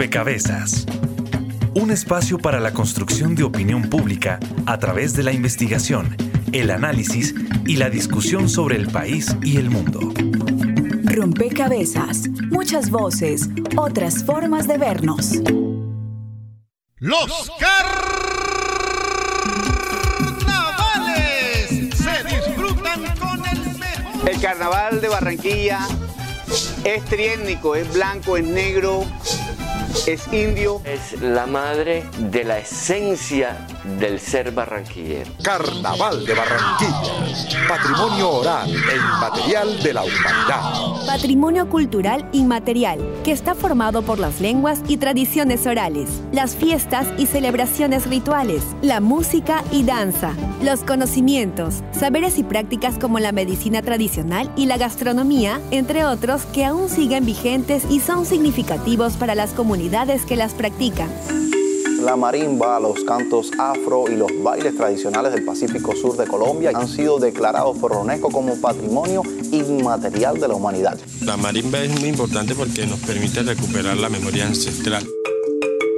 Rompecabezas. Un espacio para la construcción de opinión pública a través de la investigación, el análisis y la discusión sobre el país y el mundo. Rompecabezas. Muchas voces, otras formas de vernos. Los carnavales se disfrutan con el mejor. El carnaval de Barranquilla es triétnico, es blanco, es negro, es indio. Es la madre de la esencia del ser barranquillero. Carnaval de Barranquilla, patrimonio oral e inmaterial de la humanidad. Patrimonio cultural inmaterial, que está formado por las lenguas y tradiciones orales, las fiestas y celebraciones rituales, la música y danza, los conocimientos, saberes y prácticas como la medicina tradicional y la gastronomía, entre otros, que aún siguen vigentes y son significativos para las comunidades que las practican. La marimba, los cantos afro y los bailes tradicionales del Pacífico Sur de Colombia han sido declarados por UNESCO como patrimonio inmaterial de la humanidad. La marimba es muy importante porque nos permite recuperar la memoria ancestral.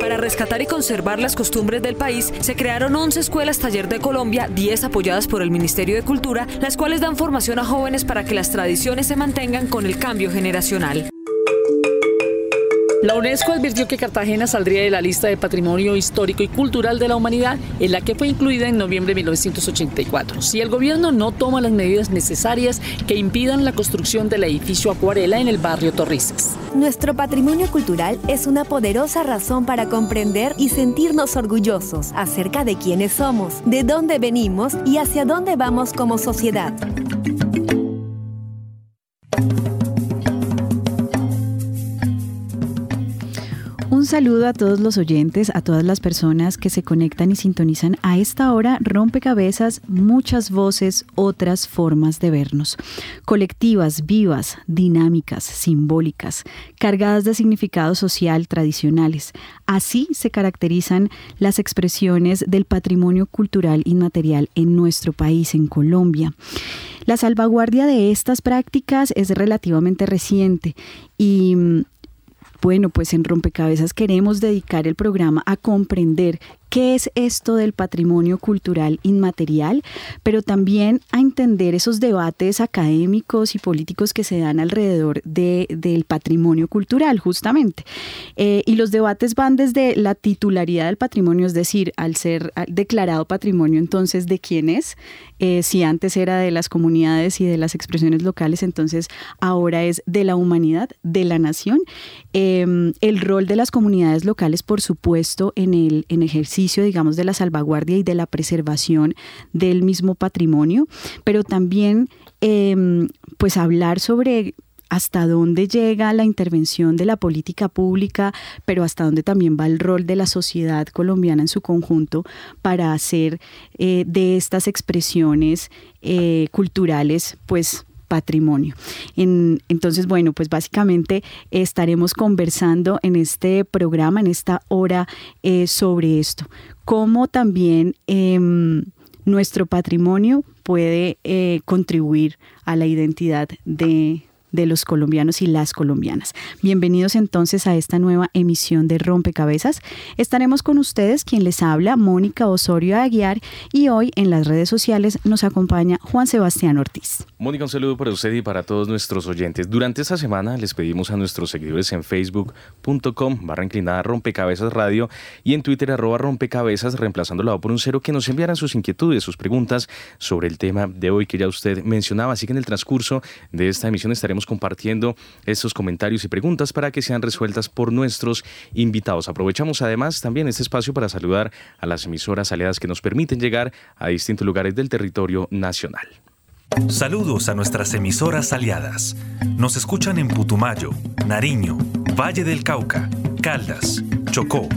Para rescatar y conservar las costumbres del país, se crearon 11 escuelas taller de Colombia, 10 apoyadas por el Ministerio de Cultura, las cuales dan formación a jóvenes para que las tradiciones se mantengan con el cambio generacional. La UNESCO advirtió que Cartagena saldría de la lista de Patrimonio Histórico y Cultural de la Humanidad, en la que fue incluida en noviembre de 1984, si el gobierno no toma las medidas necesarias que impidan la construcción del edificio Acuarela en el barrio Torrices. Nuestro patrimonio cultural es una poderosa razón para comprender y sentirnos orgullosos acerca de quiénes somos, de dónde venimos y hacia dónde vamos como sociedad. Saludo a todos los oyentes, a todas las personas que se conectan y sintonizan a esta hora, rompecabezas, muchas voces, otras formas de vernos. Colectivas, vivas, dinámicas, simbólicas, cargadas de significado social tradicionales. Así se caracterizan las expresiones del patrimonio cultural inmaterial en nuestro país, en Colombia. La salvaguardia de estas prácticas es relativamente reciente y bueno, pues en Rompecabezas queremos dedicar el programa a comprender qué es esto del patrimonio cultural inmaterial, pero también a entender esos debates académicos y políticos que se dan alrededor de, del patrimonio cultural, justamente. Eh, y los debates van desde la titularidad del patrimonio, es decir, al ser declarado patrimonio, entonces, ¿de quién es? Eh, si antes era de las comunidades y de las expresiones locales, entonces ahora es de la humanidad, de la nación. Em, el rol de las comunidades locales, por supuesto, en el en ejercicio digamos, de la salvaguardia y de la preservación del mismo patrimonio, pero también, em, pues, hablar sobre hasta dónde llega la intervención de la política pública, pero hasta dónde también va el rol de la sociedad colombiana en su conjunto para hacer eh, de estas expresiones eh, culturales, pues patrimonio. entonces, bueno, pues básicamente estaremos conversando en este programa, en esta hora, eh, sobre esto. Cómo también em, nuestro patrimonio puede eh, contribuir a la identidad de, de los colombianos y las colombianas. Bienvenidos entonces a esta nueva emisión de Rompecabezas. Estaremos con ustedes quien les habla, Mónica Osorio Aguiar, y hoy en las redes sociales nos acompaña Juan Sebastián Ortiz. Mónica, un saludo para usted y para todos nuestros oyentes. Durante esta semana les pedimos a nuestros seguidores en facebook.com barra inclinada rompecabezas radio y en Twitter arroba rompecabezas reemplazando la O por un cero que nos enviaran sus inquietudes, sus preguntas sobre el tema de hoy que ya usted mencionaba. Así que en el transcurso de esta emisión estaremos compartiendo estos comentarios y preguntas para que sean resueltas por nuestros invitados. Aprovechamos además también este espacio para saludar a las emisoras aliadas que nos permiten llegar a distintos lugares del territorio nacional. Saludos a nuestras emisoras aliadas. Nos escuchan en Putumayo, Nariño, Valle del Cauca, Caldas, Chocó,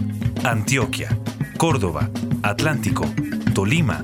Antioquia, Córdoba, Atlántico, Tolima,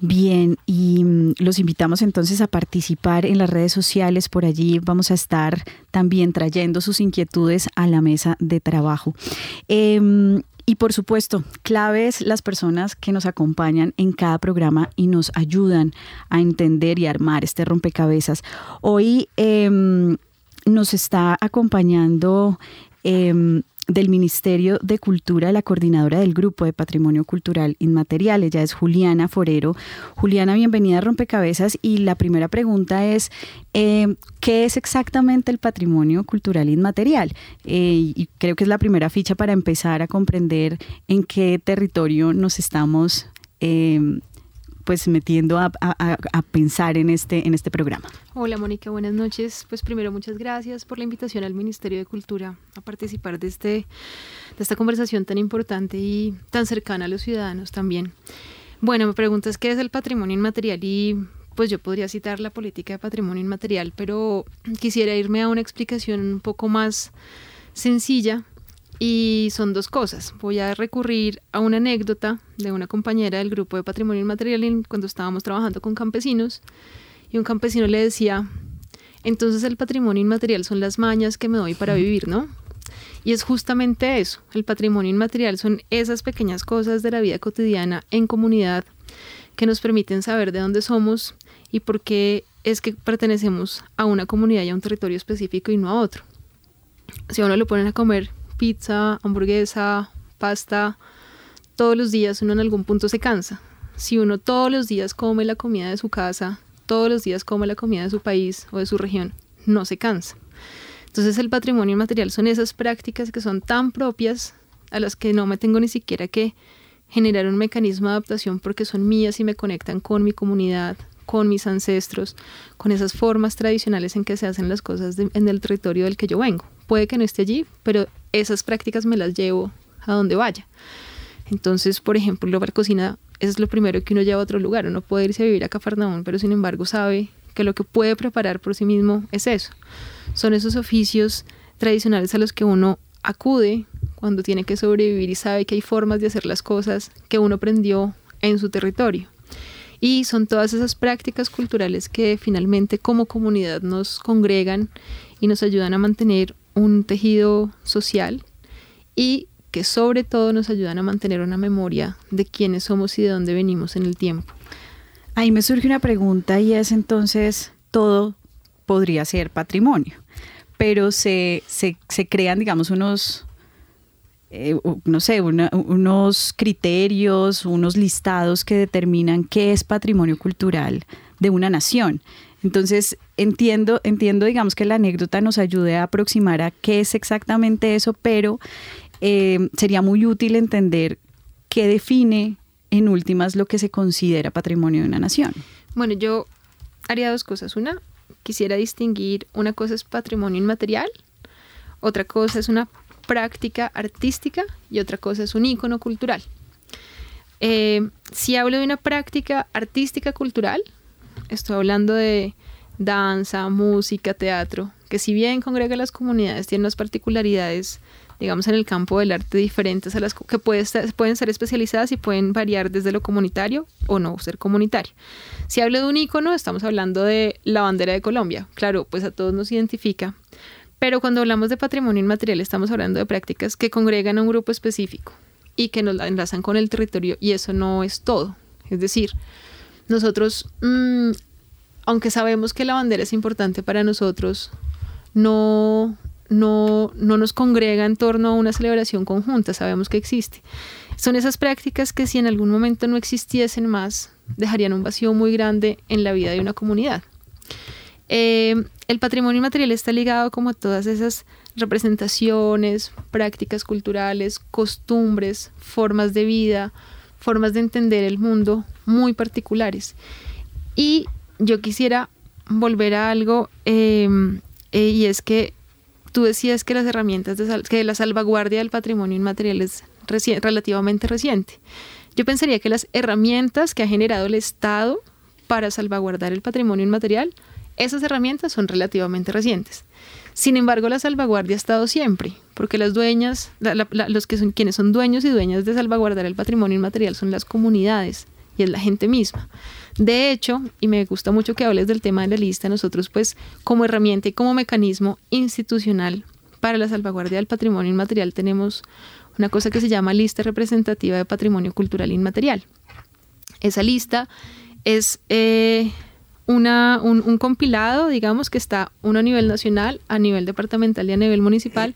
Bien, y mm, los invitamos entonces a participar en las redes sociales. Por allí vamos a estar también trayendo sus inquietudes a la mesa de trabajo. Em, y por supuesto, claves las personas que nos acompañan en cada programa y nos ayudan a entender y armar este rompecabezas. Hoy em, nos está acompañando em, del Ministerio de Cultura, la coordinadora del Grupo de Patrimonio Cultural Inmaterial. Ella es Juliana Forero. Juliana, bienvenida a Rompecabezas. Y la primera pregunta es, eh, ¿qué es exactamente el patrimonio cultural inmaterial? Eh, y creo que es la primera ficha para empezar a comprender en qué territorio nos estamos eh, pues metiendo a, pensar en este, en este programa. Hola Mónica, buenas noches. Pues primero muchas gracias por la invitación al Ministerio de Cultura a participar de, este, de esta conversación tan importante y tan cercana a los ciudadanos también. Bueno, me preguntas qué es el patrimonio inmaterial y pues yo podría citar la política de patrimonio inmaterial, pero quisiera irme a una explicación un poco más sencilla y son dos cosas. Voy a recurrir a una anécdota de una compañera del grupo de patrimonio inmaterial cuando estábamos trabajando con campesinos y un campesino le decía, entonces el patrimonio inmaterial son las mañas que me doy para vivir, ¿no? Y es justamente eso, el patrimonio inmaterial son esas pequeñas cosas de la vida cotidiana en comunidad que nos permiten saber de dónde somos y por qué es que pertenecemos a una comunidad y a un territorio específico y no a otro. Si a uno le ponen a comer pizza, hamburguesa, pasta, todos los días uno en algún punto se cansa. Si uno todos los días come la comida de su casa, todos los días come la comida de su país o de su región, no se cansa. Entonces el patrimonio inmaterial son esas prácticas que son tan propias a las que no me tengo ni siquiera que generar un mecanismo de adaptación porque son mías y me conectan con mi comunidad, con mis ancestros, con esas formas tradicionales en que se hacen las cosas en el territorio del que yo vengo. Puede que no esté allí, pero esas prácticas me las llevo a donde vaya. Entonces, por ejemplo, la cocina es lo primero que uno lleva a otro lugar. Uno puede irse a vivir a Cafarnaún, pero sin embargo sabe que lo que puede preparar por sí mismo es eso. Son esos oficios tradicionales a los que uno acude cuando tiene que sobrevivir y sabe que hay formas de hacer las cosas que uno aprendió en su territorio. Y son todas esas prácticas culturales que finalmente como comunidad nos congregan y nos ayudan a mantener un tejido social y que sobre todo nos ayudan a mantener una memoria de quiénes somos y de dónde venimos en el tiempo. Ahí me surge una pregunta y es entonces, todo podría ser patrimonio, pero se, se, crean, digamos, unos, eh, no sé, unos criterios, unos listados que determinan qué es patrimonio cultural de una nación. Entonces, entiendo, entiendo, digamos, que la anécdota nos ayude a aproximar a qué es exactamente eso, pero eh, sería muy útil entender qué define en últimas lo que se considera patrimonio de una nación. Bueno, yo haría dos cosas. Una, quisiera distinguir, una cosa es patrimonio inmaterial, otra cosa es una práctica artística y otra cosa es un ícono cultural. Eh, si hablo de una práctica artística cultural, Estoy hablando de danza, música, teatro, que si bien congrega las comunidades, tiene unas particularidades, digamos, en el campo del arte diferentes a las que pueden ser especializadas y pueden variar desde lo comunitario o no ser comunitario. Si hablo de un icono, estamos hablando de la bandera de Colombia. Claro, pues a todos nos identifica. Pero cuando hablamos de patrimonio inmaterial, estamos hablando de prácticas que congregan a un grupo específico y que nos enlazan con el territorio, y eso no es todo. Es decir, nosotros, mm, aunque sabemos que la bandera es importante para nosotros, no, no, no nos congrega en torno a una celebración conjunta, sabemos que existe. Son esas prácticas que si en algún momento no existiesen más, dejarían un vacío muy grande en la vida de una comunidad. Eh, el patrimonio material está ligado como a todas esas representaciones, prácticas culturales, costumbres, formas de vida, formas de entender el mundo muy particulares. Y yo quisiera volver a algo, em, eh, y es que tú decías que las herramientas de que la salvaguardia del patrimonio inmaterial es relativamente reciente. Yo pensaría que las herramientas que ha generado el Estado para salvaguardar el patrimonio inmaterial, esas herramientas son relativamente recientes. Sin embargo, la salvaguardia ha estado siempre, porque las dueñas, los que son quienes son dueños y dueñas de salvaguardar el patrimonio inmaterial son las comunidades y es la gente misma. De hecho, y me gusta mucho que hables del tema de la lista, nosotros pues como herramienta y como mecanismo institucional para la salvaguardia del patrimonio inmaterial tenemos una cosa que se llama lista representativa de patrimonio cultural inmaterial. Esa lista es eh, una, un, compilado, digamos, que está uno a nivel nacional, a nivel departamental y a nivel municipal,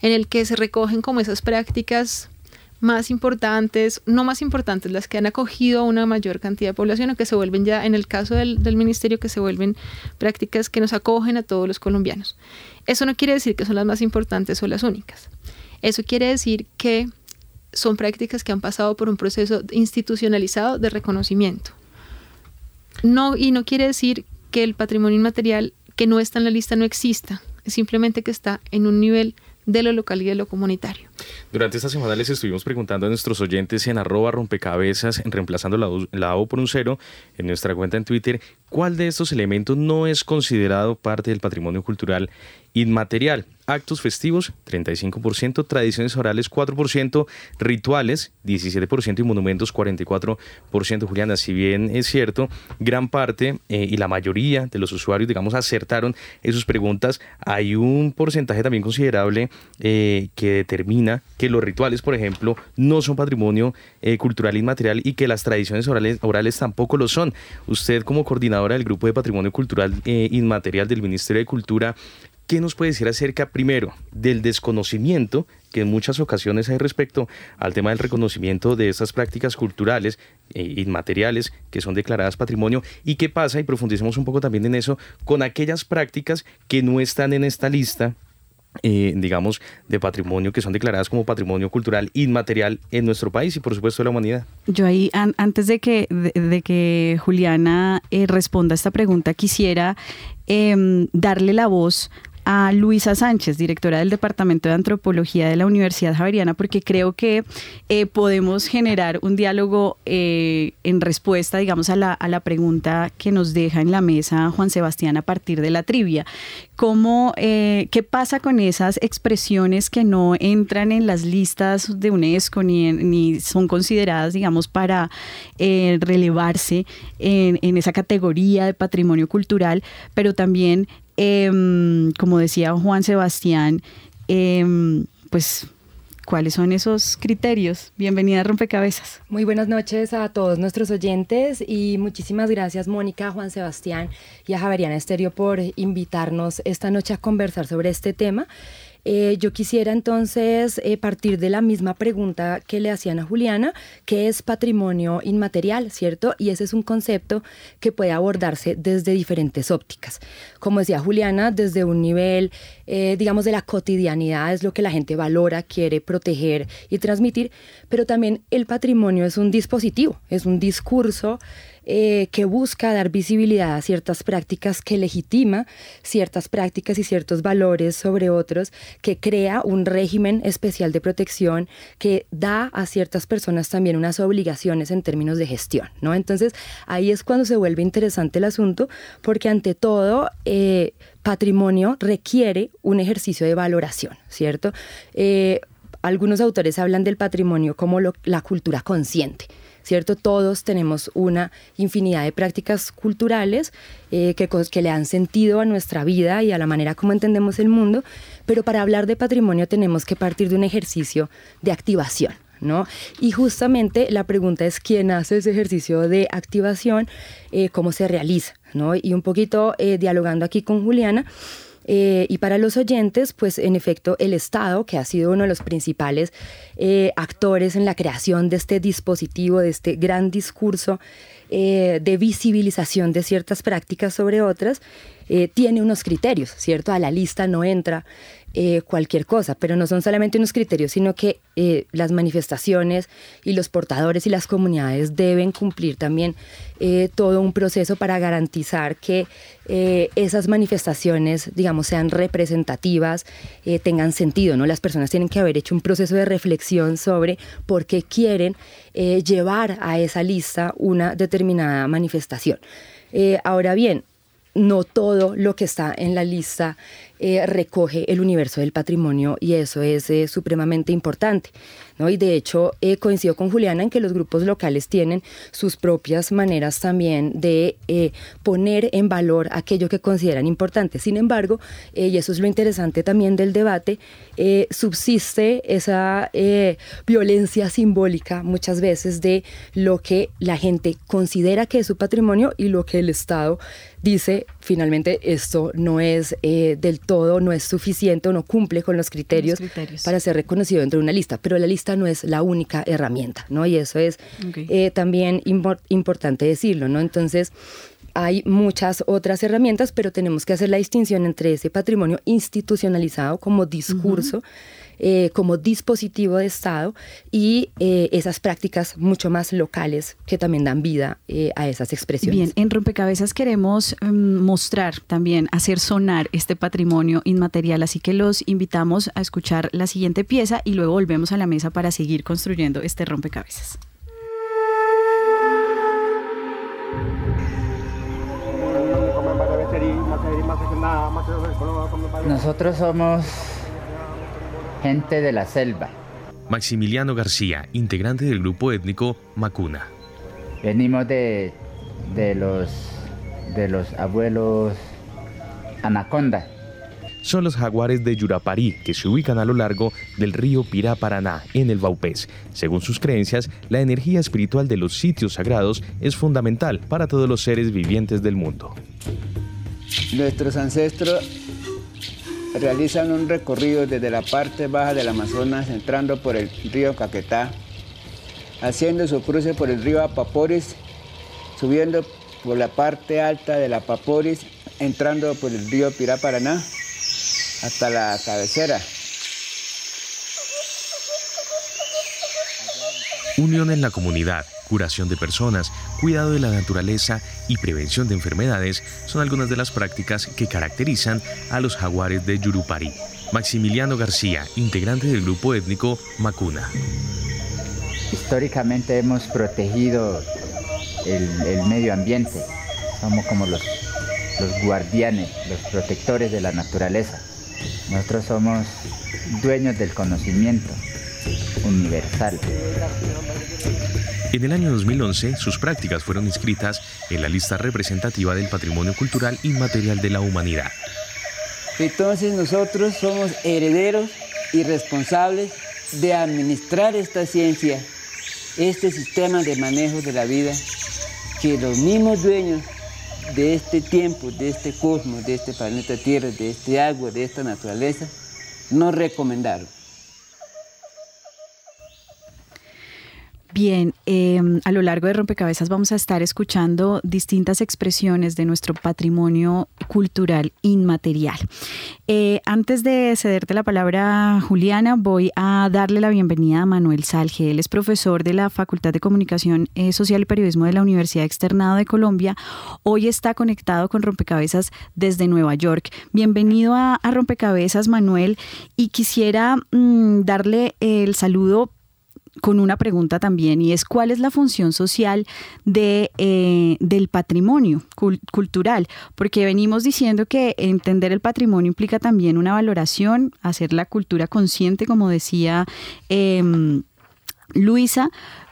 en el que se recogen como esas prácticas más importantes, no más importantes, las que han acogido a una mayor cantidad de población o que se vuelven ya, en el caso del, del ministerio, que se vuelven prácticas que nos acogen a todos los colombianos. Eso no quiere decir que son las más importantes o las únicas. Eso quiere decir que son prácticas que han pasado por un proceso institucionalizado de reconocimiento. No, y no quiere decir que el patrimonio inmaterial que no está en la lista no exista, simplemente que está en un nivel de lo local y de lo comunitario. Durante esta semana les estuvimos preguntando a nuestros oyentes en arroba rompecabezas, reemplazando la, O por un cero, en nuestra cuenta en Twitter, cuál de estos elementos no es considerado parte del patrimonio cultural inmaterial. Actos festivos, 35%, tradiciones orales, 4%, rituales, 17% y monumentos, 44%. Juliana, si bien es cierto, gran parte eh, y la mayoría de los usuarios, digamos, acertaron en sus preguntas, hay un porcentaje también considerable eh, que determina que los rituales, por ejemplo, no son patrimonio eh, cultural inmaterial y que las tradiciones orales, orales tampoco lo son. Usted como coordinadora del Grupo de Patrimonio Cultural Inmaterial del Ministerio de Cultura, ¿Qué nos puede decir acerca, primero, del desconocimiento que en muchas ocasiones hay respecto al tema del reconocimiento de estas prácticas culturales e inmateriales que son declaradas patrimonio y qué pasa, y profundicemos un poco también en eso, con aquellas prácticas que no están en esta lista eh, digamos, de patrimonio que son declaradas como patrimonio cultural inmaterial en nuestro país y por supuesto de la humanidad. Yo ahí, antes de que, de, que Juliana eh, responda a esta pregunta, quisiera em, darle la voz a Luisa Sánchez, directora del Departamento de Antropología de la Universidad Javeriana, porque creo que eh, podemos generar un diálogo eh, en respuesta, digamos, a la, a la, pregunta que nos deja en la mesa Juan Sebastián a partir de la trivia. ¿Cómo, eh, ¿Qué pasa con esas expresiones que no entran en las listas de UNESCO ni, ni son consideradas, digamos, para relevarse en, en esa categoría de patrimonio cultural, pero también Em, como decía Juan Sebastián, em, pues ¿Cuáles son esos criterios? Bienvenida a Rompecabezas. Muy buenas noches a todos nuestros oyentes y muchísimas gracias Mónica, Juan Sebastián y a Javeriana Estéreo por invitarnos esta noche a conversar sobre este tema. Eh, yo quisiera entonces eh, partir de la misma pregunta que le hacían a Juliana, que es patrimonio inmaterial, ¿cierto? Y ese es un concepto que puede abordarse desde diferentes ópticas. Como decía Juliana, desde un nivel, eh, digamos, de la cotidianidad, es lo que la gente valora, quiere proteger y transmitir, pero también el patrimonio es un dispositivo, es un discurso eh, que busca dar visibilidad a ciertas prácticas, que legitima ciertas prácticas y ciertos valores sobre otros, que crea un régimen especial de protección, que da a ciertas personas también unas obligaciones en términos de gestión, ¿no? Entonces ahí es cuando se vuelve interesante el asunto, porque ante todo eh, patrimonio requiere un ejercicio de valoración, ¿cierto? Eh, algunos autores hablan del patrimonio como la cultura consciente. ¿Cierto? Todos tenemos una infinidad de prácticas culturales eh, que, le han sentido a nuestra vida y a la manera como entendemos el mundo, pero para hablar de patrimonio tenemos que partir de un ejercicio de activación. ¿No? Y justamente la pregunta es quién hace ese ejercicio de activación, eh, cómo se realiza, ¿no? Y un poquito eh, dialogando aquí con Juliana, eh, y para los oyentes, pues en efecto, el Estado, que ha sido uno de los principales eh, actores en la creación de este dispositivo, de este gran discurso eh, de visibilización de ciertas prácticas sobre otras, tiene unos criterios, ¿cierto? A la lista no entra eh, cualquier cosa, pero no son solamente unos criterios, sino que eh, las manifestaciones y los portadores y las comunidades deben cumplir también eh, todo un proceso para garantizar que esas manifestaciones, digamos, sean representativas, tengan sentido, ¿no? Las personas tienen que haber hecho un proceso de reflexión sobre por qué quieren llevar a esa lista una determinada manifestación. ahora bien, no todo lo que está en la lista eh, recoge el universo del patrimonio y eso es eh, supremamente importante. ¿no? Y de hecho eh, coincido con Juliana en que los grupos locales tienen sus propias maneras también de poner en valor aquello que consideran importante. Sin embargo, y eso es lo interesante también del debate, subsiste esa violencia simbólica muchas veces de lo que la gente considera que es su patrimonio y lo que el Estado dice finalmente esto no es del todo no es suficiente o no cumple con los criterios, para ser reconocido dentro de una lista, pero la lista no es la única herramienta, ¿no? Y eso es eh, también importante decirlo, ¿no? Entonces, hay muchas otras herramientas, pero tenemos que hacer la distinción entre ese patrimonio institucionalizado como discurso, eh, como dispositivo de Estado y eh, esas prácticas mucho más locales que también dan vida eh, a esas expresiones. Bien, en Rompecabezas queremos mm, mostrar también, hacer sonar este patrimonio inmaterial, así que los invitamos a escuchar la siguiente pieza y luego volvemos a la mesa para seguir construyendo este rompecabezas. Nosotros somos gente de la selva. Maximiliano García, integrante del grupo étnico Macuna. Venimos de, de, los, de los abuelos Anaconda. Son los jaguares de Yuraparí, que se ubican a lo largo del río Pirá-Paraná, en el Baupés. Según sus creencias, la energía espiritual de los sitios sagrados es fundamental para todos los seres vivientes del mundo. Nuestros ancestros realizan un recorrido desde la parte baja del Amazonas entrando por el río Caquetá, haciendo su cruce por el río Apaporis, subiendo por la parte alta del Apaporis, entrando por el río Pirá-Paraná hasta la cabecera. Unión en la comunidad, curación de personas, cuidado de la naturaleza y prevención de enfermedades son algunas de las prácticas que caracterizan a los jaguares de Yurupari. Maximiliano García, integrante del grupo étnico Macuna. Históricamente hemos protegido el, medio ambiente, somos como los, los guardianes, los protectores de la naturaleza. Nosotros somos dueños del conocimiento universal. En el año 2011, sus prácticas fueron inscritas en la lista representativa del Patrimonio Cultural Inmaterial de la Humanidad. Entonces nosotros somos herederos y responsables de administrar esta ciencia, este sistema de manejo de la vida, que los mismos dueños de este tiempo, de este cosmos, de este planeta Tierra, de este agua, de esta naturaleza, nos recomendaron. Bien, em, a lo largo de Rompecabezas vamos a estar escuchando distintas expresiones de nuestro patrimonio cultural inmaterial. Eh, antes de cederte la palabra, Juliana, voy a darle la bienvenida a Manuel Salge. Él es profesor de la Facultad de Comunicación eh, Social y Periodismo de la Universidad Externado de Colombia. Hoy está conectado con Rompecabezas desde Nueva York. Bienvenido a, Rompecabezas, Manuel, y quisiera mm, darle el saludo con una pregunta también y es cuál es la función social de, eh, del patrimonio cultural, porque venimos diciendo que entender el patrimonio implica también una valoración, hacer la cultura consciente, como decía em, Luisa,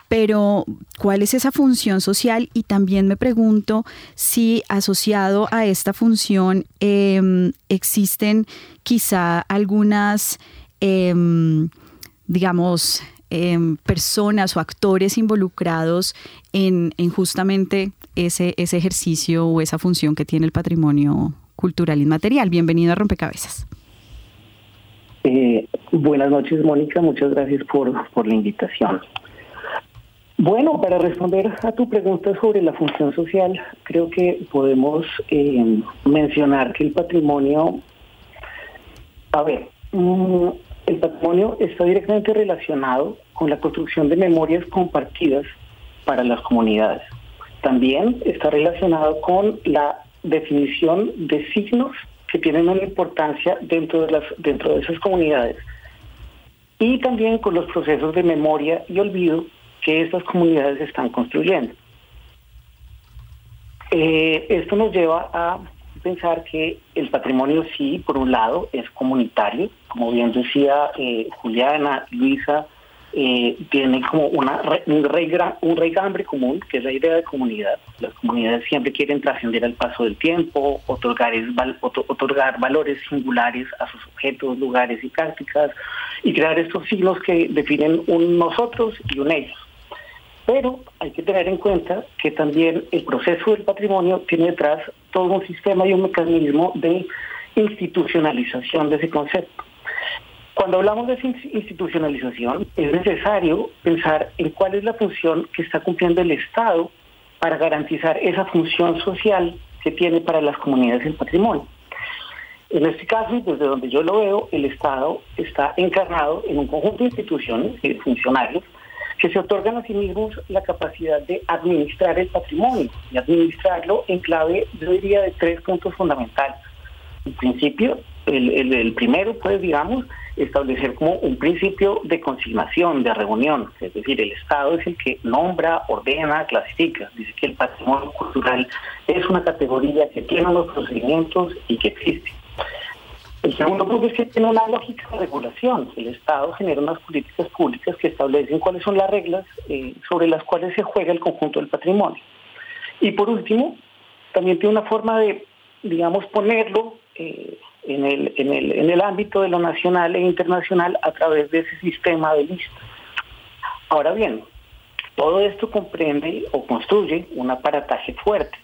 pero ¿cuál es esa función social? Y también me pregunto si asociado a esta función em, existen quizá algunas, em, digamos, Em, personas o actores involucrados en, justamente ese, ese ejercicio o esa función que tiene el patrimonio cultural inmaterial. Bienvenido a Rompecabezas. Eh, buenas noches, Mónica. Muchas gracias por, por la invitación. Bueno, para responder a tu pregunta sobre la función social, creo que podemos eh, mencionar que el patrimonio, a ver, mm, el patrimonio está directamente relacionado con la construcción de memorias compartidas para las comunidades. También está relacionado con la definición de signos que tienen una importancia dentro de, las, dentro de esas comunidades y también con los procesos de memoria y olvido que estas comunidades están construyendo. Eh, esto nos lleva a pensar que el patrimonio sí, por un lado, es comunitario, como bien decía eh, Juliana, Luisa, eh, tiene como una, un, un reygambre común, que es la idea de comunidad. Las comunidades siempre quieren trascender al paso del tiempo, otorgar, otorgar valores singulares a sus objetos, lugares y prácticas, y crear estos signos que definen un nosotros y un ellos. Pero hay que tener en cuenta que también el proceso del patrimonio tiene detrás todo un sistema y un mecanismo de institucionalización de ese concepto. Cuando hablamos de institucionalización, es necesario pensar en cuál es la función que está cumpliendo el Estado para garantizar esa función social que tiene para las comunidades el patrimonio. En este caso, desde donde yo lo veo, el Estado está encarnado en un conjunto de instituciones y funcionarios que se otorgan a sí mismos la capacidad de administrar el patrimonio y administrarlo en clave, yo diría, de tres puntos fundamentales. En principio, el, el, primero, pues, digamos, establecer como un principio de consignación, de reunión, es decir, el Estado es el que nombra, ordena, clasifica. Dice que el patrimonio cultural es una categoría que tiene unos procedimientos y que existe. El segundo punto es que tiene una lógica de regulación. El Estado genera unas políticas públicas que establecen cuáles son las reglas eh, sobre las cuales se juega el conjunto del patrimonio. Y por último, también tiene una forma de, digamos, ponerlo eh, en, el, en, el, en el ámbito de lo nacional e internacional a través de ese sistema de listas. Ahora bien, todo esto comprende o construye un aparataje fuerte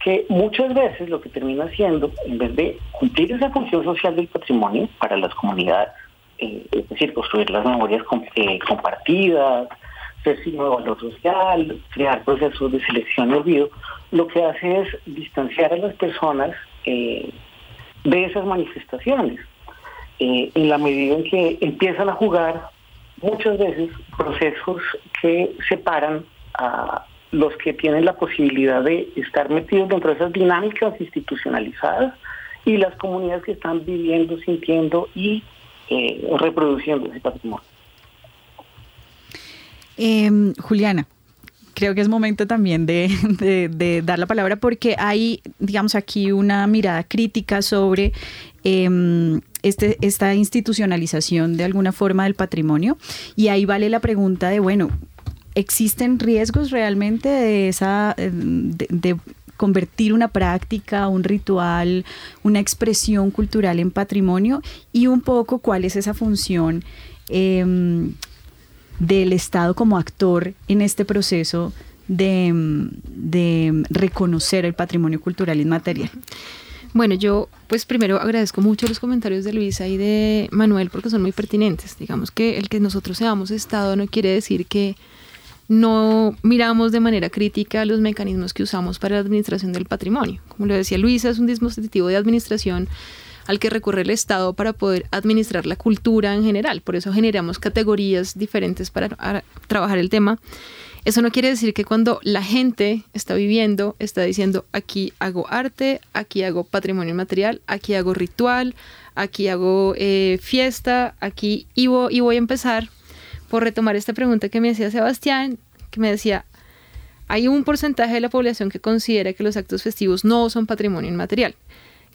que muchas veces lo que termina haciendo, en vez de cumplir esa función social del patrimonio para las comunidades, eh, es decir, construir las memorias eh, compartidas, ser signo de valor social, crear procesos de selección y olvido, lo que hace es distanciar a las personas eh, de esas manifestaciones, en la medida en que empiezan a jugar muchas veces procesos que separan a, los que tienen la posibilidad de estar metidos dentro de esas dinámicas institucionalizadas y las comunidades que están viviendo, sintiendo y eh, reproduciendo ese patrimonio. Em, Juliana, creo que es momento también de, dar la palabra porque hay, digamos, aquí una mirada crítica sobre em, este, esta institucionalización de alguna forma del patrimonio y ahí vale la pregunta de, bueno, ¿Existen riesgos realmente de esa de, convertir una práctica, un ritual, una expresión cultural en patrimonio y un poco cuál es esa función em, del Estado como actor en este proceso de, de reconocer el patrimonio cultural inmaterial. Bueno, yo pues primero agradezco mucho los comentarios de Luisa y de Manuel porque son muy pertinentes. Digamos que el que nosotros seamos Estado no quiere decir que no miramos de manera crítica los mecanismos que usamos para la administración del patrimonio. Como lo decía Luisa, es un dispositivo de administración al que recurre el Estado para poder administrar la cultura en general. Por eso generamos categorías diferentes para trabajar el tema. Eso no quiere decir que cuando la gente está viviendo, está diciendo, aquí hago arte, aquí hago patrimonio material, aquí hago ritual, aquí hago eh, fiesta, aquí y voy a empezar por retomar esta pregunta que me hacía Sebastián, que me decía, hay un porcentaje de la población que considera que los actos festivos no son patrimonio inmaterial,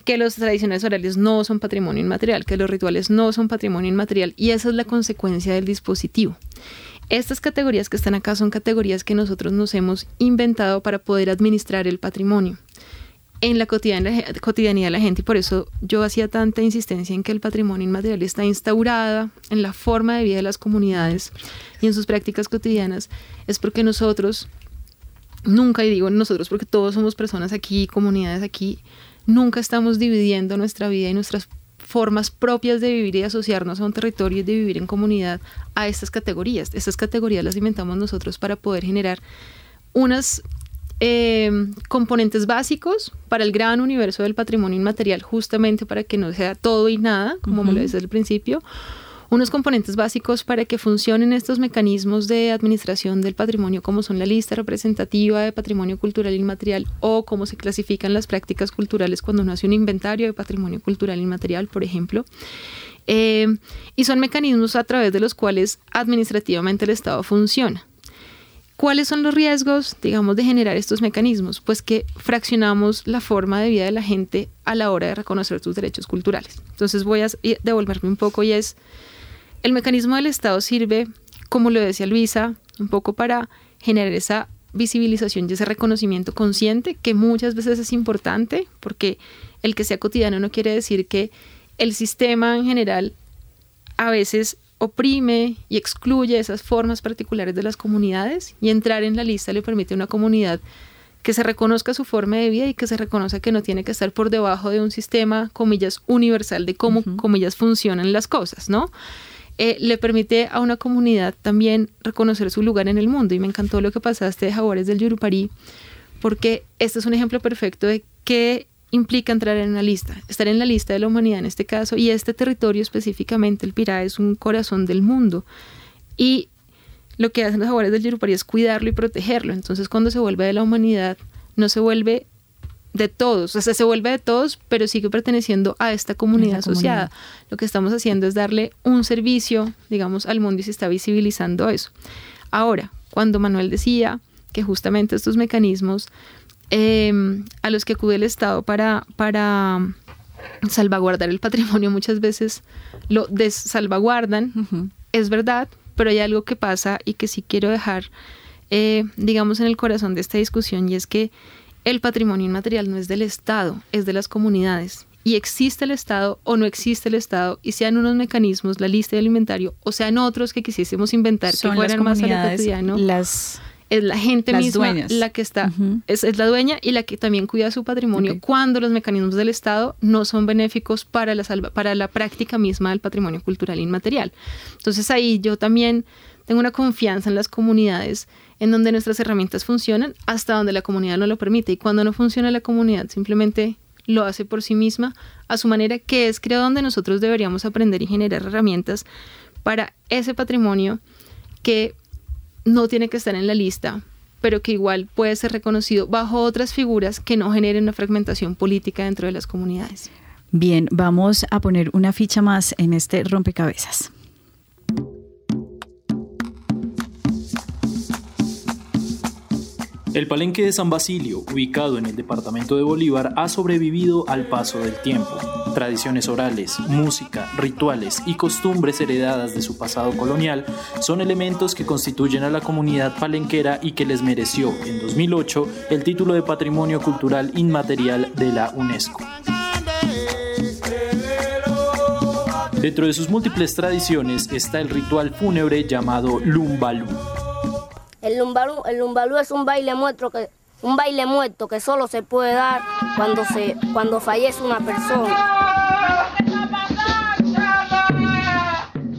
que los tradicionales horarios no son patrimonio inmaterial, que los rituales no son patrimonio inmaterial, y esa es la consecuencia del dispositivo. Estas categorías que están acá son categorías que nosotros nos hemos inventado para poder administrar el patrimonio en la cotidianidad de la gente y por eso yo hacía tanta insistencia en que el patrimonio inmaterial está instaurada en la forma de vida de las comunidades y en sus prácticas cotidianas, es porque nosotros, nunca, y digo nosotros porque todos somos personas aquí, comunidades aquí, nunca estamos dividiendo nuestra vida y nuestras formas propias de vivir y asociarnos a un territorio y de vivir en comunidad a estas categorías. Estas categorías las inventamos nosotros para poder generar unas eh, componentes básicos para el gran universo del patrimonio inmaterial, justamente para que no sea todo y nada, como me lo decía al principio. Unos componentes básicos para que funcionen estos mecanismos de administración del patrimonio, como son la lista representativa de patrimonio cultural inmaterial o cómo se clasifican las prácticas culturales cuando uno hace un inventario de patrimonio cultural inmaterial, por ejemplo. Eh, y son mecanismos a través de los cuales administrativamente el Estado funciona. ¿Cuáles son los riesgos, digamos, de generar estos mecanismos? Pues que fraccionamos la forma de vida de la gente a la hora de reconocer sus derechos culturales. Entonces voy a devolverme un poco y es, el mecanismo del Estado sirve, como lo decía Luisa, un poco para generar esa visibilización y ese reconocimiento consciente que muchas veces es importante porque el que sea cotidiano no quiere decir que el sistema en general a veces oprime y excluye esas formas particulares de las comunidades y entrar en la lista le permite a una comunidad que se reconozca su forma de vida y que se reconozca que no tiene que estar por debajo de un sistema, comillas, universal de cómo, comillas, funcionan las cosas, ¿no? Eh, le permite a una comunidad también reconocer su lugar en el mundo. Y me encantó lo que pasaste de Jaguares del Yurupari, porque este es un ejemplo perfecto de que implica entrar en una lista, estar en la lista de la humanidad en este caso, y este territorio específicamente, el Pirá, es un corazón del mundo. Y lo que hacen los jaguares del Yurupari es cuidarlo y protegerlo. Entonces, cuando se vuelve de la humanidad, no se vuelve de todos, o sea, se vuelve de todos, pero sigue perteneciendo a esta comunidad asociada. Lo que estamos haciendo es darle un servicio, digamos, al mundo y se está visibilizando eso. Ahora, cuando Manuel decía que justamente estos mecanismos Em, a los que acude el Estado para, para salvaguardar el patrimonio muchas veces lo desalvaguardan, es verdad, pero hay algo que pasa y que sí quiero dejar, eh, digamos, en el corazón de esta discusión y es que el patrimonio inmaterial no es del Estado, es de las comunidades. Y existe el Estado o no existe el Estado, y sean unos mecanismos, la lista de alimentario, o sean otros que quisiésemos inventar que fueran más a lo cotidiano. Las es la gente misma la que está, es, la dueña y la que también cuida su patrimonio cuando los mecanismos del Estado no son benéficos para la, para la práctica misma del patrimonio cultural inmaterial. Entonces ahí yo también tengo una confianza en las comunidades en donde nuestras herramientas funcionan hasta donde la comunidad no lo permite. Y cuando no funciona la comunidad simplemente lo hace por sí misma a su manera que es creo donde nosotros deberíamos aprender y generar herramientas para ese patrimonio que no tiene que estar en la lista, pero que igual puede ser reconocido bajo otras figuras que no generen una fragmentación política dentro de las comunidades. Bien, vamos a poner una ficha más en este rompecabezas. El Palenque de San Basilio, ubicado en el departamento de Bolívar, ha sobrevivido al paso del tiempo. Tradiciones orales, música, rituales y costumbres heredadas de su pasado colonial son elementos que constituyen a la comunidad palenquera y que les mereció en 2008 el título de Patrimonio Cultural Inmaterial de la UNESCO. Dentro de sus múltiples tradiciones está el ritual fúnebre llamado Lumbalú el lumbalú, el es un baile muerto que un baile muerto que solo se puede dar cuando se cuando fallece una persona.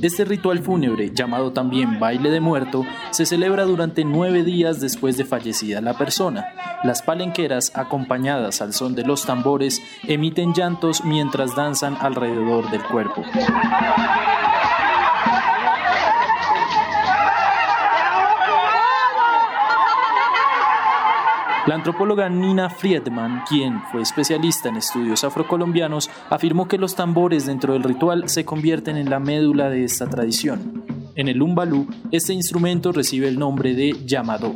Este ritual fúnebre, llamado también baile de muerto, se celebra durante nueve días después de fallecida la persona. Las palenqueras, acompañadas al son de los tambores, emiten llantos mientras danzan alrededor del cuerpo. La antropóloga Nina Friedman, quien fue especialista en estudios afrocolombianos, afirmó que los tambores dentro del ritual se convierten en la médula de esta tradición. En el umbalú, este instrumento recibe el nombre de llamado.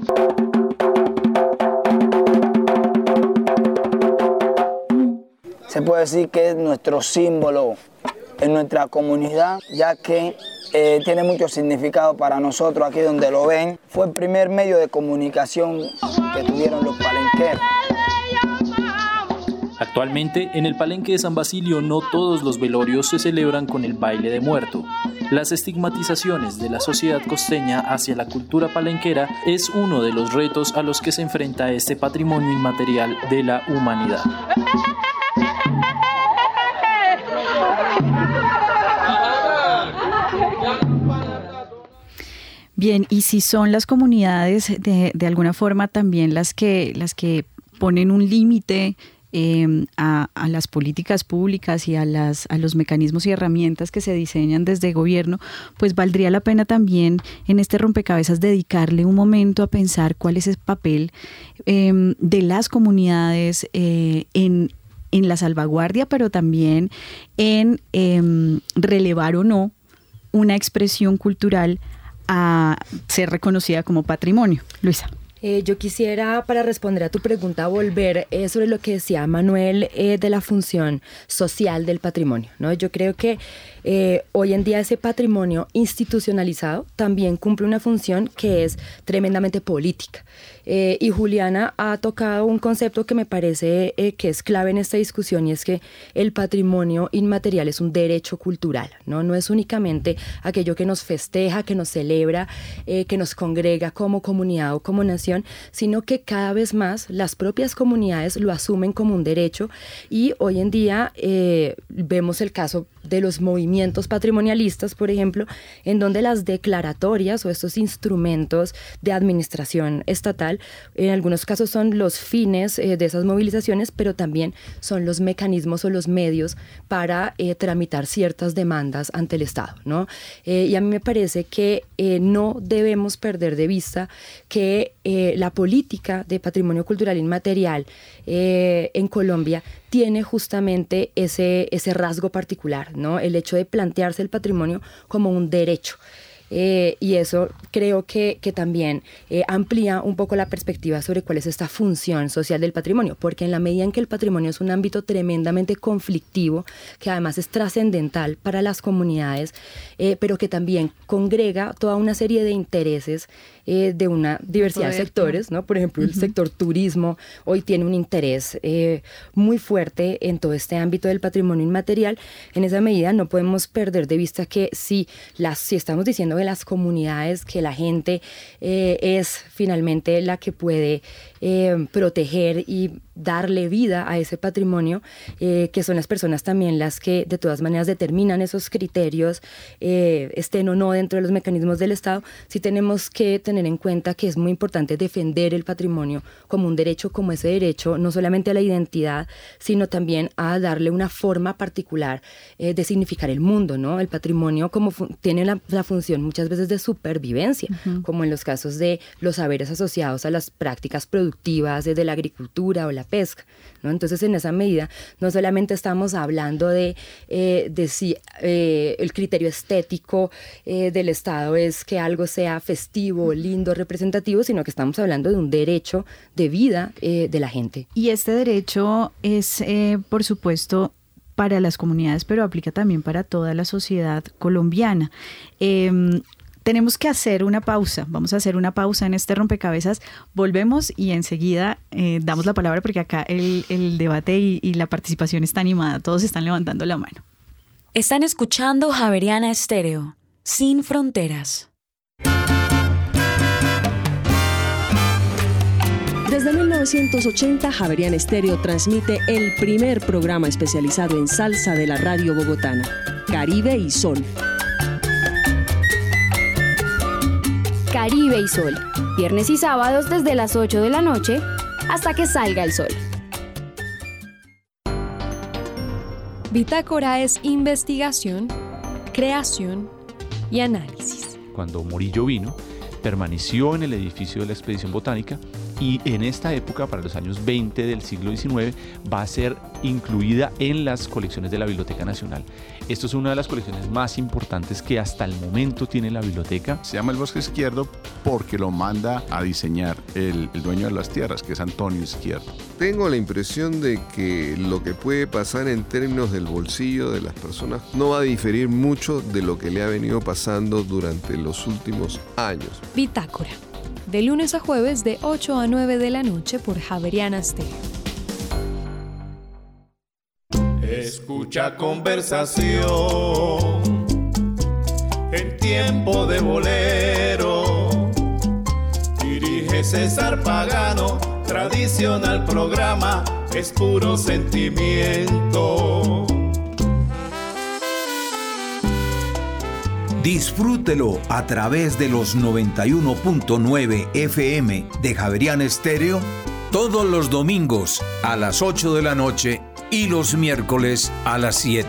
Se puede decir que es nuestro símbolo en nuestra comunidad, ya que eh, tiene mucho significado para nosotros aquí donde lo ven. Fue el primer medio de comunicación que tuvieron los palenqueros. Actualmente, en el palenque de San Basilio no todos los velorios se celebran con el baile de muerto. Las estigmatizaciones de la sociedad costeña hacia la cultura palenquera es uno de los retos a los que se enfrenta este patrimonio inmaterial de la humanidad. Bien, y si son las comunidades de, de alguna forma también las que, las que ponen un límite Em, a, las políticas públicas y a, las, a los mecanismos y herramientas que se diseñan desde gobierno, pues valdría la pena también en este rompecabezas dedicarle un momento a pensar cuál es el papel em, de las comunidades eh, en, en la salvaguardia, pero también en em, relevar o no una expresión cultural a ser reconocida como patrimonio. Luisa. Eh, yo quisiera, para responder a tu pregunta, volver eh, sobre lo que decía Manuel eh, de la función social del patrimonio. ¿no? Yo creo que hoy en día ese patrimonio institucionalizado también cumple una función que es tremendamente política. Eh, y Juliana ha tocado un concepto que me parece eh, que es clave en esta discusión y es que el patrimonio inmaterial es un derecho cultural, ¿no? No es únicamente aquello que nos festeja, que nos celebra, eh, que nos congrega como comunidad o como nación, sino que cada vez más las propias comunidades lo asumen como un derecho y hoy en día vemos el caso de los movimientos patrimonialistas, por ejemplo, en donde las declaratorias o estos instrumentos de administración estatal, en algunos casos son los fines eh, de esas movilizaciones, pero también son los mecanismos o los medios para eh, tramitar ciertas demandas ante el Estado. ¿no? Eh, y a mí me parece que no debemos perder de vista que la política de patrimonio cultural inmaterial en Colombia tiene justamente ese, ese rasgo particular, ¿no? El hecho de plantearse el patrimonio como un derecho. Eh, y eso creo que, que también eh, amplía un poco la perspectiva sobre cuál es esta función social del patrimonio, porque en la medida en que el patrimonio es un ámbito tremendamente conflictivo, que además es trascendental para las comunidades, eh, pero que también congrega toda una serie de intereses eh, de una diversidad de sectores, ¿no? Por ejemplo, el sector turismo hoy tiene un interés eh, muy fuerte en todo este ámbito del patrimonio inmaterial. En esa medida no podemos perder de vista que si, las, si estamos diciendo que las comunidades, que la gente eh, es finalmente la que puede proteger y darle vida a ese patrimonio, eh, que son las personas también las que de todas maneras determinan esos criterios, eh, estén o no dentro de los mecanismos del Estado, sí tenemos que tener en cuenta que es muy importante defender el patrimonio como un derecho, como ese derecho, no solamente a la identidad, sino también a darle una forma particular eh, de significar el mundo, ¿no? El patrimonio como tiene la, función muchas veces de supervivencia, como en los casos de los saberes asociados a las prácticas productivas de la agricultura o la pesca. ¿no? Entonces, en esa medida, no solamente estamos hablando de, eh, si eh, el criterio estético eh, del Estado es que algo sea festivo, lindo, representativo, sino que estamos hablando de un derecho de vida de la gente. Y este derecho es, por supuesto, para las comunidades, pero aplica también para toda la sociedad colombiana. Em, tenemos que hacer una pausa. Vamos a hacer una pausa en este rompecabezas. Volvemos y enseguida eh, damos la palabra porque acá el, debate y, y la participación está animada. Todos están levantando la mano. Están escuchando Javeriana Estéreo, sin fronteras. Desde 1980, Javeriana Estéreo transmite el primer programa especializado en salsa de la radio bogotana, Caribe y Sol Caribe y Sol, viernes y sábados desde las 8 de la noche hasta que salga el sol. Bitácora es investigación, creación y análisis. Cuando Murillo vino, permaneció en el edificio de la expedición botánica y en esta época, para los años 20 del siglo XIX, va a ser incluida en las colecciones de la Biblioteca Nacional. Esto es una de las colecciones más importantes que hasta el momento tiene la biblioteca. Se llama el Bosque Izquierdo porque lo manda a diseñar el, el dueño de las tierras, que es Antonio Izquierdo. Tengo la impresión de que lo que puede pasar en términos del bolsillo de las personas no va a diferir mucho de lo que le ha venido pasando durante los últimos años. Bitácora de lunes a jueves de 8 a 9 de la noche por Javeriana Stereo. Escucha conversación en tiempo de bolero. Dirige César Pagano, tradicional programa, es puro sentimiento. Disfrútelo a través de los 91.9 FM de Javerian Estéreo todos los domingos a las 8 de la noche y los miércoles a las 7.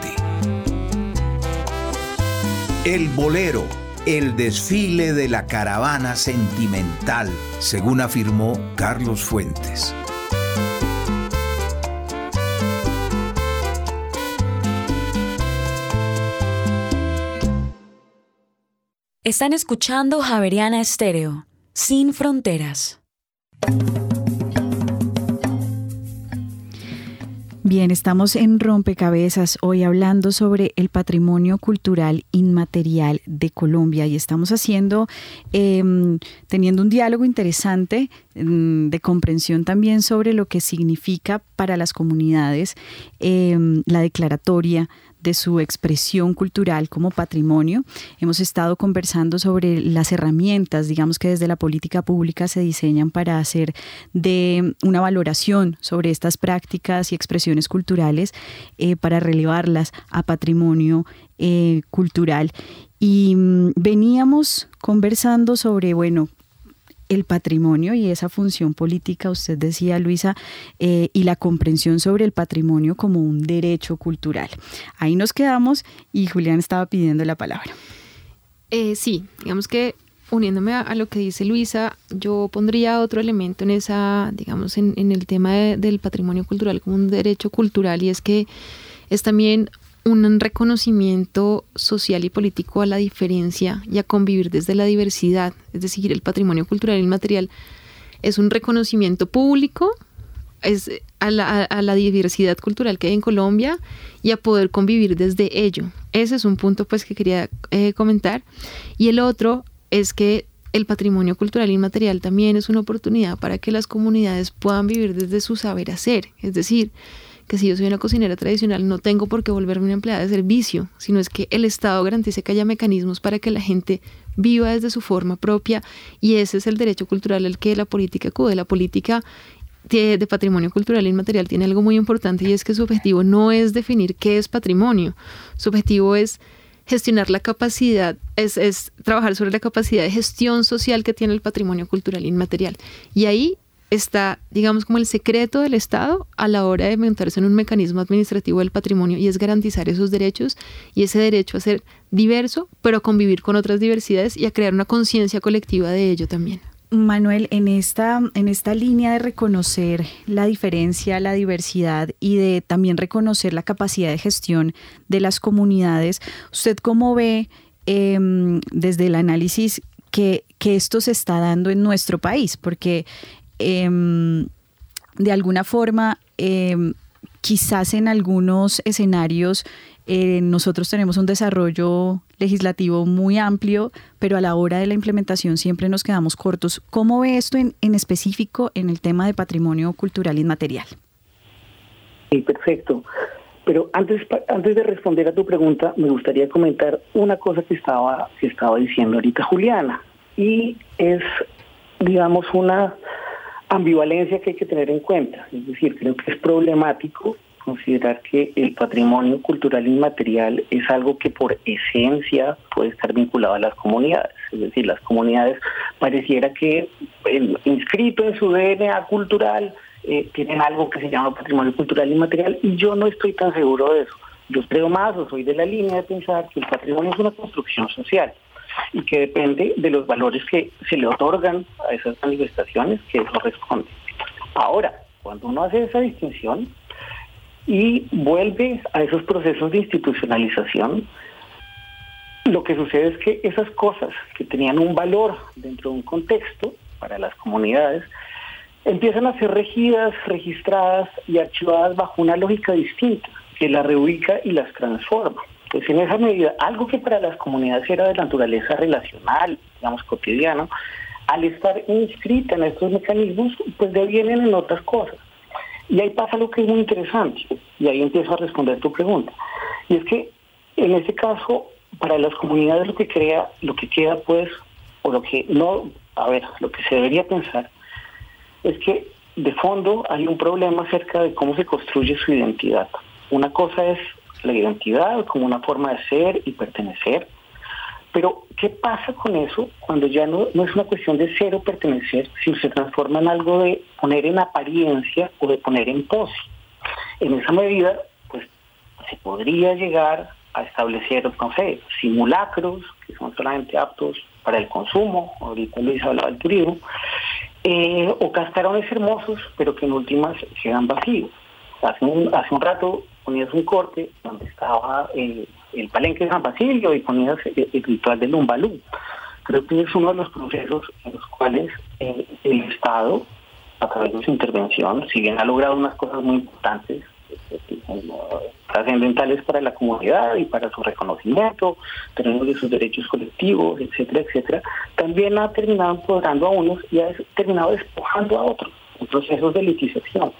El bolero, el desfile de la caravana sentimental, según afirmó Carlos Fuentes. Están escuchando Javeriana Estéreo, sin fronteras. Bien, estamos en Rompecabezas hoy hablando sobre el patrimonio cultural inmaterial de Colombia y estamos haciendo, em, teniendo un diálogo interesante em, de comprensión también sobre lo que significa para las comunidades em, la declaratoria de su expresión cultural como patrimonio. Hemos estado conversando sobre las herramientas, digamos que desde la política pública se diseñan para hacer de una valoración sobre estas prácticas y expresiones culturales eh, para relevarlas a patrimonio eh, cultural. Y mm, veníamos conversando sobre, bueno, el patrimonio y esa función política, usted decía, Luisa, eh, y la comprensión sobre el patrimonio como un derecho cultural. Ahí nos quedamos y Julián estaba pidiendo la palabra. Eh, sí, digamos que uniéndome a, lo que dice Luisa, yo pondría otro elemento en esa, digamos, en, el tema del patrimonio cultural como un derecho cultural y es que es también un reconocimiento social y político a la diferencia y a convivir desde la diversidad, es decir, el patrimonio cultural inmaterial es un reconocimiento público es a, la, diversidad cultural que hay en Colombia y a poder convivir desde ello. Ese es un punto pues que quería eh, comentar. Y el otro es que el patrimonio cultural inmaterial también es una oportunidad para que las comunidades puedan vivir desde su saber hacer, es decir, que si yo soy una cocinera tradicional no tengo por qué volverme una empleada de servicio, sino es que el Estado garantice que haya mecanismos para que la gente viva desde su forma propia y ese es el derecho cultural al que la política acude. La política de patrimonio cultural inmaterial tiene algo muy importante y es que su objetivo no es definir qué es patrimonio, su objetivo es gestionar la capacidad, es, es, trabajar sobre la capacidad de gestión social que tiene el patrimonio cultural inmaterial. Y ahí está, digamos, como el secreto del Estado a la hora de montarse en un mecanismo administrativo del patrimonio y es garantizar esos derechos y ese derecho a ser diverso, pero a convivir con otras diversidades y a crear una conciencia colectiva de ello también. Manuel, en esta, en esta línea de reconocer la diferencia, la diversidad y de también reconocer la capacidad de gestión de las comunidades, ¿usted cómo ve em, desde el análisis que, que, esto se está dando en nuestro país? Porque Em, de alguna forma, em, quizás en algunos escenarios eh, nosotros tenemos un desarrollo legislativo muy amplio, pero a la hora de la implementación siempre nos quedamos cortos. ¿Cómo ve esto en, en específico en el tema de patrimonio cultural inmaterial? Sí, perfecto. Pero antes, antes de responder a tu pregunta, me gustaría comentar una cosa que estaba, que estaba diciendo ahorita Juliana, y es, digamos, una ambivalencia que hay que tener en cuenta. Es decir, creo que es problemático considerar que el patrimonio cultural inmaterial es algo que por esencia puede estar vinculado a las comunidades. Es decir, las comunidades pareciera que inscrito en su DNA cultural eh, tienen algo que se llama patrimonio cultural inmaterial y yo no estoy tan seguro de eso. Yo creo más o soy de la línea de pensar que el patrimonio es una construcción social y que depende de los valores que se le otorgan a esas manifestaciones que corresponden. Ahora, cuando uno hace esa distinción y vuelve a esos procesos de institucionalización, lo que sucede es que esas cosas que tenían un valor dentro de un contexto para las comunidades, empiezan a ser regidas, registradas y archivadas bajo una lógica distinta, que las reubica y las transforma. Pues en esa medida, algo que para las comunidades era de naturaleza relacional, digamos, cotidiano, al estar inscrita en estos mecanismos, pues devienen en otras cosas. Y ahí pasa lo que es muy interesante, y ahí empiezo a responder tu pregunta. Y es que en ese caso, para las comunidades lo que crea, lo que queda pues, o lo que no, a ver, lo que se debería pensar, es que de fondo hay un problema acerca de cómo se construye su identidad. Una cosa es la identidad como una forma de ser y pertenecer, Pero, ¿qué pasa con eso cuando ya no, no es una cuestión de ser o pertenecer, sino se transforma en algo de poner en apariencia o de poner en pose? En esa medida, pues, se podría llegar a establecer, no sé, simulacros que son solamente aptos para el consumo, ahorita Luis hablaba del turismo, eh, o cascarones hermosos, pero que en últimas quedan vacíos. Hace un, hace un rato ponías un corte donde estaba eh, el palenque de San Basilio y ponías el, ritual del Lumbalú. Creo que es uno de los procesos en los cuales eh, el Estado, a través de su intervención, si bien ha logrado unas cosas muy importantes, trascendentales para la comunidad y para su reconocimiento, tenemos de sus derechos colectivos, etcétera, etcétera, también ha terminado empoderando a unos y ha terminado despojando a otros en procesos de litización.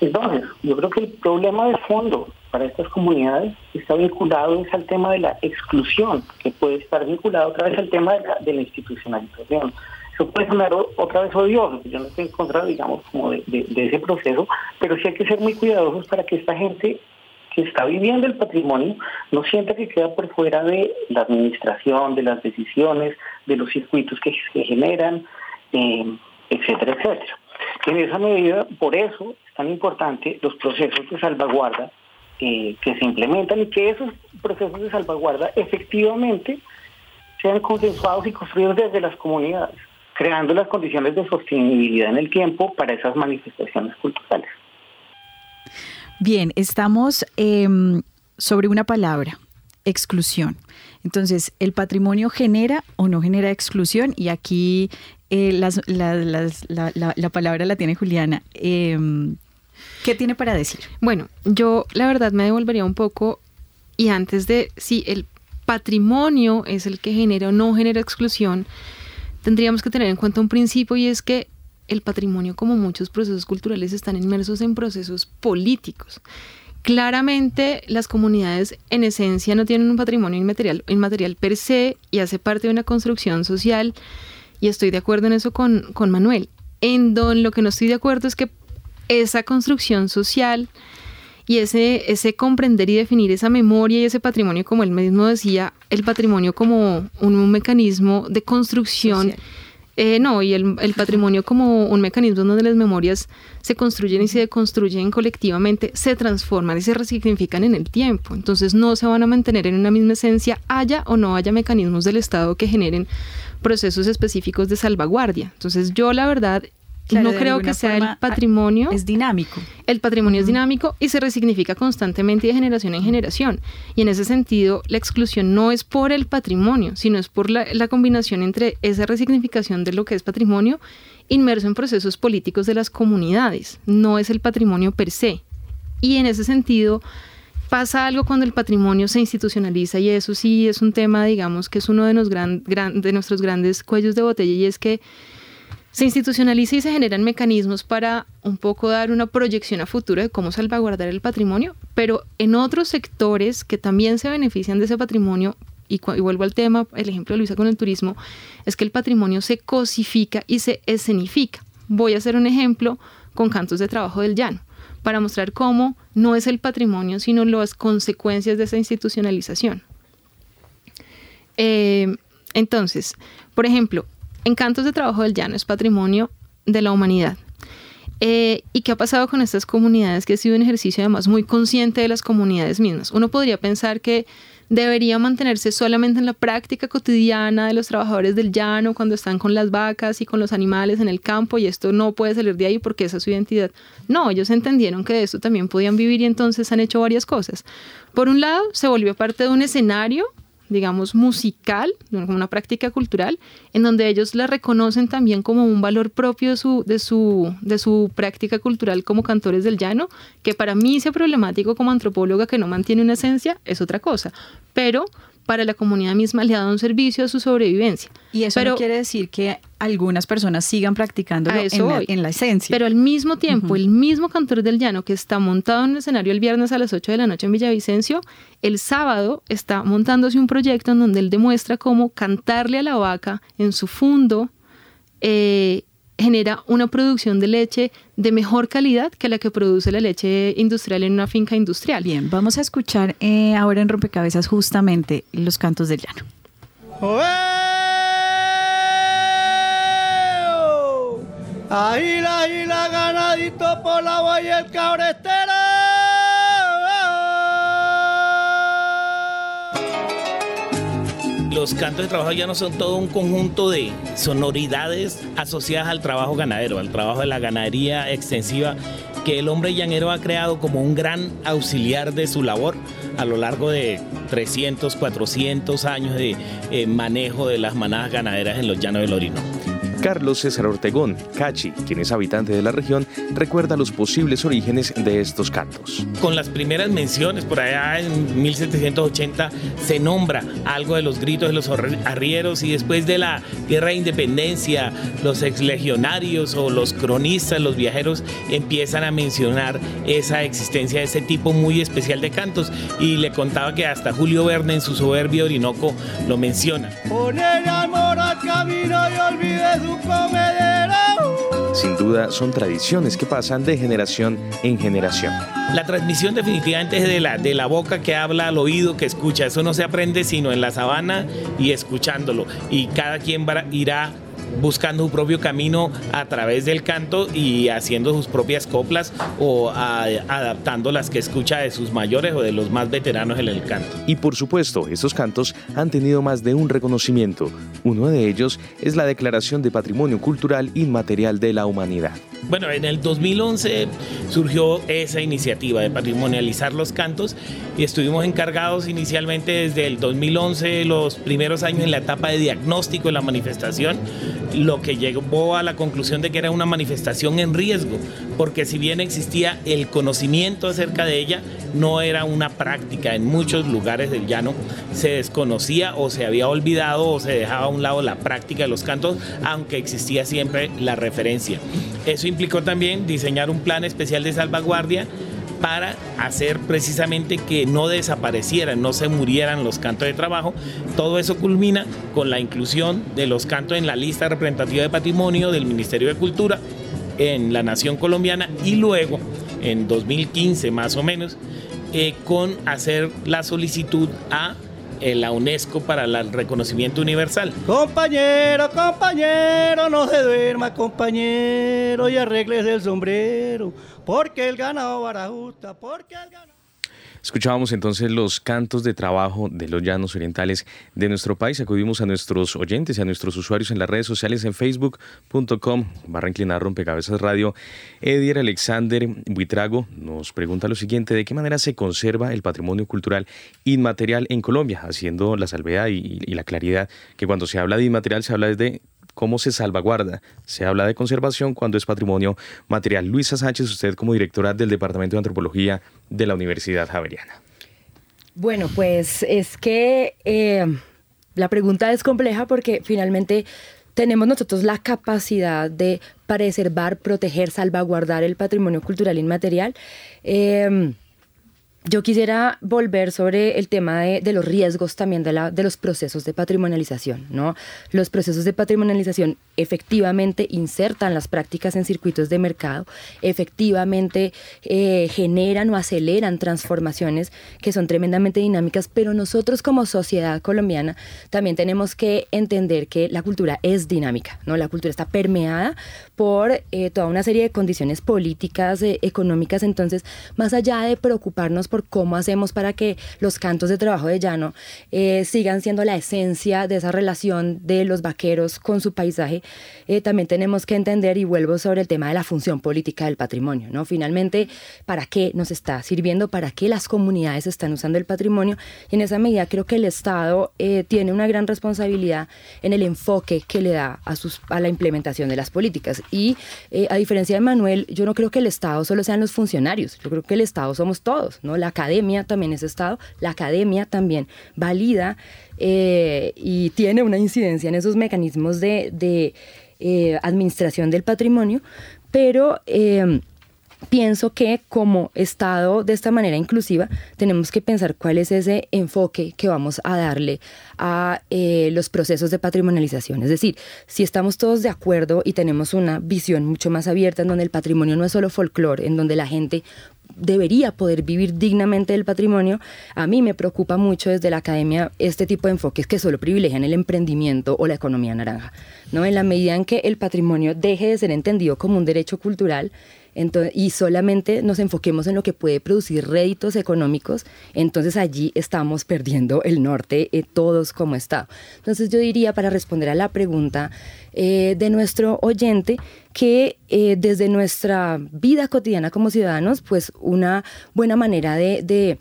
Entonces, yo creo que el problema de fondo para estas comunidades está vinculado es al tema de la exclusión, que puede estar vinculado otra vez al tema de la, de la institucionalización. Eso puede sonar otra vez odioso, yo no estoy en contra, digamos, como de, de ese proceso, pero sí hay que ser muy cuidadosos para que esta gente que está viviendo el patrimonio no sienta que queda por fuera de la administración, de las decisiones, de los circuitos que se generan, eh, etcétera, etcétera. En esa medida, por eso es tan importante los procesos de salvaguarda eh, que se implementan y que esos procesos de salvaguarda efectivamente sean consensuados y construidos desde las comunidades, creando las condiciones de sostenibilidad en el tiempo para esas manifestaciones culturales. Bien, estamos em, sobre una palabra, exclusión. Entonces, ¿el patrimonio genera o no genera exclusión? Y aquí eh, la, palabra la tiene Juliana. Em, ¿Qué tiene para decir? Bueno, yo la verdad me devolvería un poco y antes de si el patrimonio es el que genera o no genera exclusión, tendríamos que tener en cuenta un principio y es que el patrimonio, como muchos procesos culturales, están inmersos en procesos políticos. Claramente las comunidades en esencia no tienen un patrimonio inmaterial, inmaterial per se y hace parte de una construcción social y estoy de acuerdo en eso con, con Manuel. En don, lo que no estoy de acuerdo es que esa construcción social y ese, ese comprender y definir esa memoria y ese patrimonio, como él mismo decía, el patrimonio como un, mecanismo de construcción. Eh, no, y el, patrimonio como un mecanismo donde las memorias se construyen y se deconstruyen colectivamente, se transforman y se resignifican en el tiempo. Entonces no se van a mantener en una misma esencia, haya o no haya mecanismos del Estado que generen procesos específicos de salvaguardia. Entonces yo la verdad no creo que sea el patrimonio. Es dinámico. El patrimonio es dinámico y se resignifica constantemente de generación en generación. Y en ese sentido, la exclusión no es por el patrimonio, sino es por la, la combinación entre esa resignificación de lo que es patrimonio inmerso en procesos políticos de las comunidades. No es el patrimonio per se. Y en ese sentido, pasa algo cuando el patrimonio se institucionaliza y eso sí es un tema, digamos, que es uno de, nuestros grandes cuellos de botella y es que se institucionaliza y se generan mecanismos para un poco dar una proyección a futuro de cómo salvaguardar el patrimonio, pero en otros sectores que también se benefician de ese patrimonio, y, vuelvo al tema, el ejemplo de Luisa con el turismo, es que el patrimonio se cosifica y se escenifica. Voy a hacer un ejemplo con Cantos de Trabajo del Llano, para mostrar cómo no es el patrimonio, sino las consecuencias de esa institucionalización. Eh, entonces, por ejemplo, Encantos de Trabajo del Llano es patrimonio de la humanidad. Eh, ¿Y qué ha pasado con estas comunidades? Que ha sido un ejercicio además muy consciente de las comunidades mismas. Uno podría pensar que debería mantenerse solamente en la práctica cotidiana de los trabajadores del llano cuando están con las vacas y con los animales en el campo y esto no puede salir de ahí porque esa es su identidad. No, ellos entendieron que de esto también podían vivir y entonces han hecho varias cosas. Por un lado, se volvió parte de un escenario digamos, musical, como una práctica cultural, en donde ellos la reconocen también como un valor propio de su, de su, de su práctica cultural como cantores del llano, que para mí sea problemático como antropóloga que no mantiene una esencia, es otra cosa. Pero para la comunidad misma le ha dado un servicio a su sobrevivencia. Y eso no quiere decir que algunas personas sigan practicando en, la, esencia. Pero al mismo tiempo, el mismo cantor del llano que está montado en el escenario el viernes a las 8 de la noche en Villavicencio, el sábado está montándose un proyecto en donde él demuestra cómo cantarle a la vaca en su fundo eh, genera una producción de leche de mejor calidad que la que produce la leche industrial en una finca industrial. Bien, vamos a escuchar eh, ahora en Rompecabezas justamente los cantos del llano. Ahí la, ahí la ganadito por la valla el cabrestero. Los cantos de trabajo ya no son todo un conjunto de sonoridades asociadas al trabajo ganadero, al trabajo de la ganadería extensiva que el hombre llanero ha creado como un gran auxiliar de su labor a lo largo de 300, 400 años de eh, manejo de las manadas ganaderas en los llanos del Orinoco. Carlos César Ortegón, Cachi, quien es habitante de la región, recuerda los posibles orígenes de estos cantos. Con las primeras menciones, por allá en 1780, se nombra algo de los gritos de los arrieros y después de la Guerra de Independencia, los exlegionarios o los cronistas, los viajeros, empiezan a mencionar esa existencia de ese tipo muy especial de cantos y le contaba que hasta Julio Verne en su soberbio Orinoco lo menciona. Poner amor al camino y olvide sin duda son tradiciones que pasan de generación en generación. La transmisión definitivamente es de la, de la boca que habla al oído que escucha. Eso no se aprende sino en la sabana y escuchándolo. Y cada quien irá buscando su propio camino a través del canto y haciendo sus propias coplas o adaptando las que escucha de sus mayores o de los más veteranos en el canto. Y por supuesto, estos cantos han tenido más de un reconocimiento. Uno de ellos es la Declaración de Patrimonio Cultural Inmaterial de la Humanidad. Bueno, en el 2011 surgió esa iniciativa de patrimonializar los cantos y estuvimos encargados inicialmente desde el 2011, los primeros años en la etapa de diagnóstico de la manifestación, lo que llevó a la conclusión de que era una manifestación en riesgo, porque si bien existía el conocimiento acerca de ella, no era una práctica. En muchos lugares del llano se desconocía o se había olvidado o se dejaba a un lado la práctica de los cantos, aunque existía siempre la referencia. Eso implicó también diseñar un plan especial de salvaguardia para hacer precisamente que no desaparecieran, no se murieran los cantos de trabajo. Todo eso culmina con la inclusión de los cantos en la lista representativa de patrimonio del Ministerio de Cultura en la nación colombiana y luego, en 2015 más o menos, eh, con hacer la solicitud a la UNESCO para el reconocimiento universal. Compañero, compañero, no se duerma, compañero, y arregles el sombrero, porque el ganado barajusta, porque el ganado... Escuchábamos entonces los cantos de trabajo de los llanos orientales de nuestro país. Acudimos a nuestros oyentes y a nuestros usuarios en las redes sociales en facebook.com barra inclinar rompecabezas radio. Edier Alexander Buitrago nos pregunta lo siguiente, ¿de qué manera se conserva el patrimonio cultural inmaterial en Colombia? Haciendo la salvedad y, y la claridad que cuando se habla de inmaterial se habla desde cómo se salvaguarda. Se habla de conservación cuando es patrimonio material. Luisa Sánchez, usted como directora del Departamento de Antropología de la Universidad Javeriana. Bueno, pues es que eh, la pregunta es compleja porque finalmente tenemos nosotros la capacidad de preservar, proteger, salvaguardar el patrimonio cultural inmaterial. Eh, yo quisiera volver sobre el tema de, los riesgos también de, la, de los procesos de patrimonialización. ¿no? Los procesos de patrimonialización efectivamente insertan las prácticas en circuitos de mercado, efectivamente eh, generan o aceleran transformaciones que son tremendamente dinámicas, pero nosotros como sociedad colombiana también tenemos que entender que la cultura es dinámica, ¿no? la cultura está permeada por eh, toda una serie de condiciones políticas, eh, económicas, entonces más allá de preocuparnos por cómo hacemos para que los cantos de trabajo de llano eh, sigan siendo la esencia de esa relación de los vaqueros con su paisaje, también tenemos que entender, y vuelvo sobre el tema de la función política del patrimonio, ¿no? Finalmente, ¿para qué nos está sirviendo? ¿Para qué las comunidades están usando el patrimonio? Y en esa medida creo que el Estado tiene una gran responsabilidad en el enfoque que le da a, sus, a la implementación de las políticas. Y a diferencia de Manuel, yo no creo que el Estado solo sean los funcionarios, yo creo que el Estado somos todos, ¿no? La academia también es Estado, la academia también valida eh, y tiene una incidencia en esos mecanismos de, eh, administración del patrimonio, pero eh, pienso que como Estado de esta manera inclusiva tenemos que pensar cuál es ese enfoque que vamos a darle a eh, los procesos de patrimonialización. Es decir, si estamos todos de acuerdo y tenemos una visión mucho más abierta en donde el patrimonio no es solo folclore, en donde la gente debería poder vivir dignamente del patrimonio, a mí me preocupa mucho desde la academia este tipo de enfoques que solo privilegian el emprendimiento o la economía naranja. ¿no? En la medida en que el patrimonio deje de ser entendido como un derecho cultural, y solamente nos enfoquemos en lo que puede producir réditos económicos, entonces allí estamos perdiendo el norte eh, todos como Estado. Entonces yo diría, para responder a la pregunta eh, de nuestro oyente, que eh, desde nuestra vida cotidiana como ciudadanos, pues una buena manera de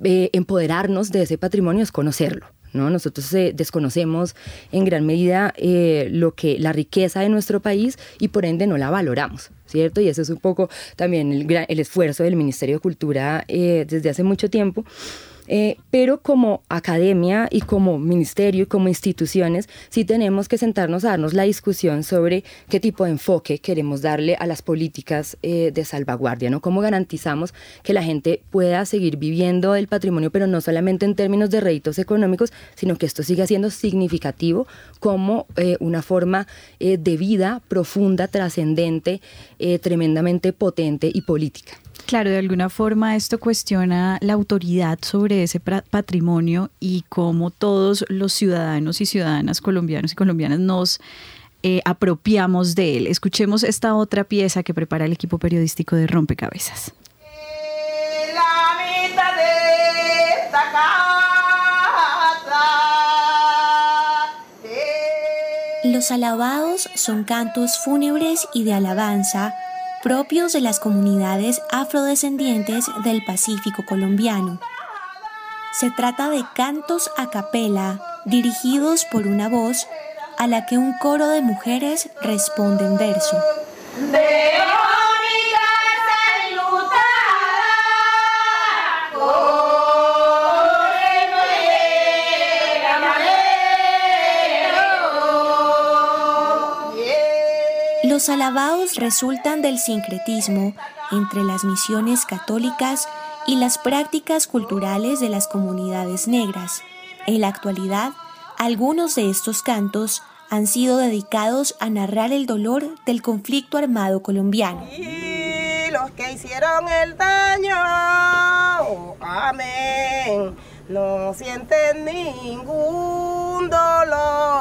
empoderarnos de ese patrimonio es conocerlo. ¿No? Nosotros eh, desconocemos en gran medida eh, lo que, la riqueza de nuestro país y por ende no la valoramos. ¿Cierto? Y eso es un poco también el, el esfuerzo del Ministerio de Cultura eh, desde hace mucho tiempo eh, pero como academia y como ministerio y como instituciones, sí tenemos que sentarnos a darnos la discusión sobre qué tipo de enfoque queremos darle a las políticas eh, de salvaguardia, ¿no? Cómo garantizamos que la gente pueda seguir viviendo el patrimonio, pero no solamente en términos de réditos económicos, sino que esto siga siendo significativo como eh, una forma de vida profunda, trascendente, tremendamente potente y política. Claro, de alguna forma esto cuestiona la autoridad sobre ese patrimonio y cómo todos los ciudadanos y ciudadanas colombianos y colombianas nos eh, apropiamos de él. Escuchemos esta otra pieza que prepara el equipo periodístico de Rompecabezas. Los alabados son cantos fúnebres y de alabanza propios de las comunidades afrodescendientes del Pacífico colombiano. Se trata de cantos a capela dirigidos por una voz a la que un coro de mujeres responde en verso. Los alabados resultan del sincretismo entre las misiones católicas y las prácticas culturales de las comunidades negras. En la actualidad, algunos de estos cantos han sido dedicados a narrar el dolor del conflicto armado colombiano. Y los que hicieron el daño, amén, no sienten ningún dolor.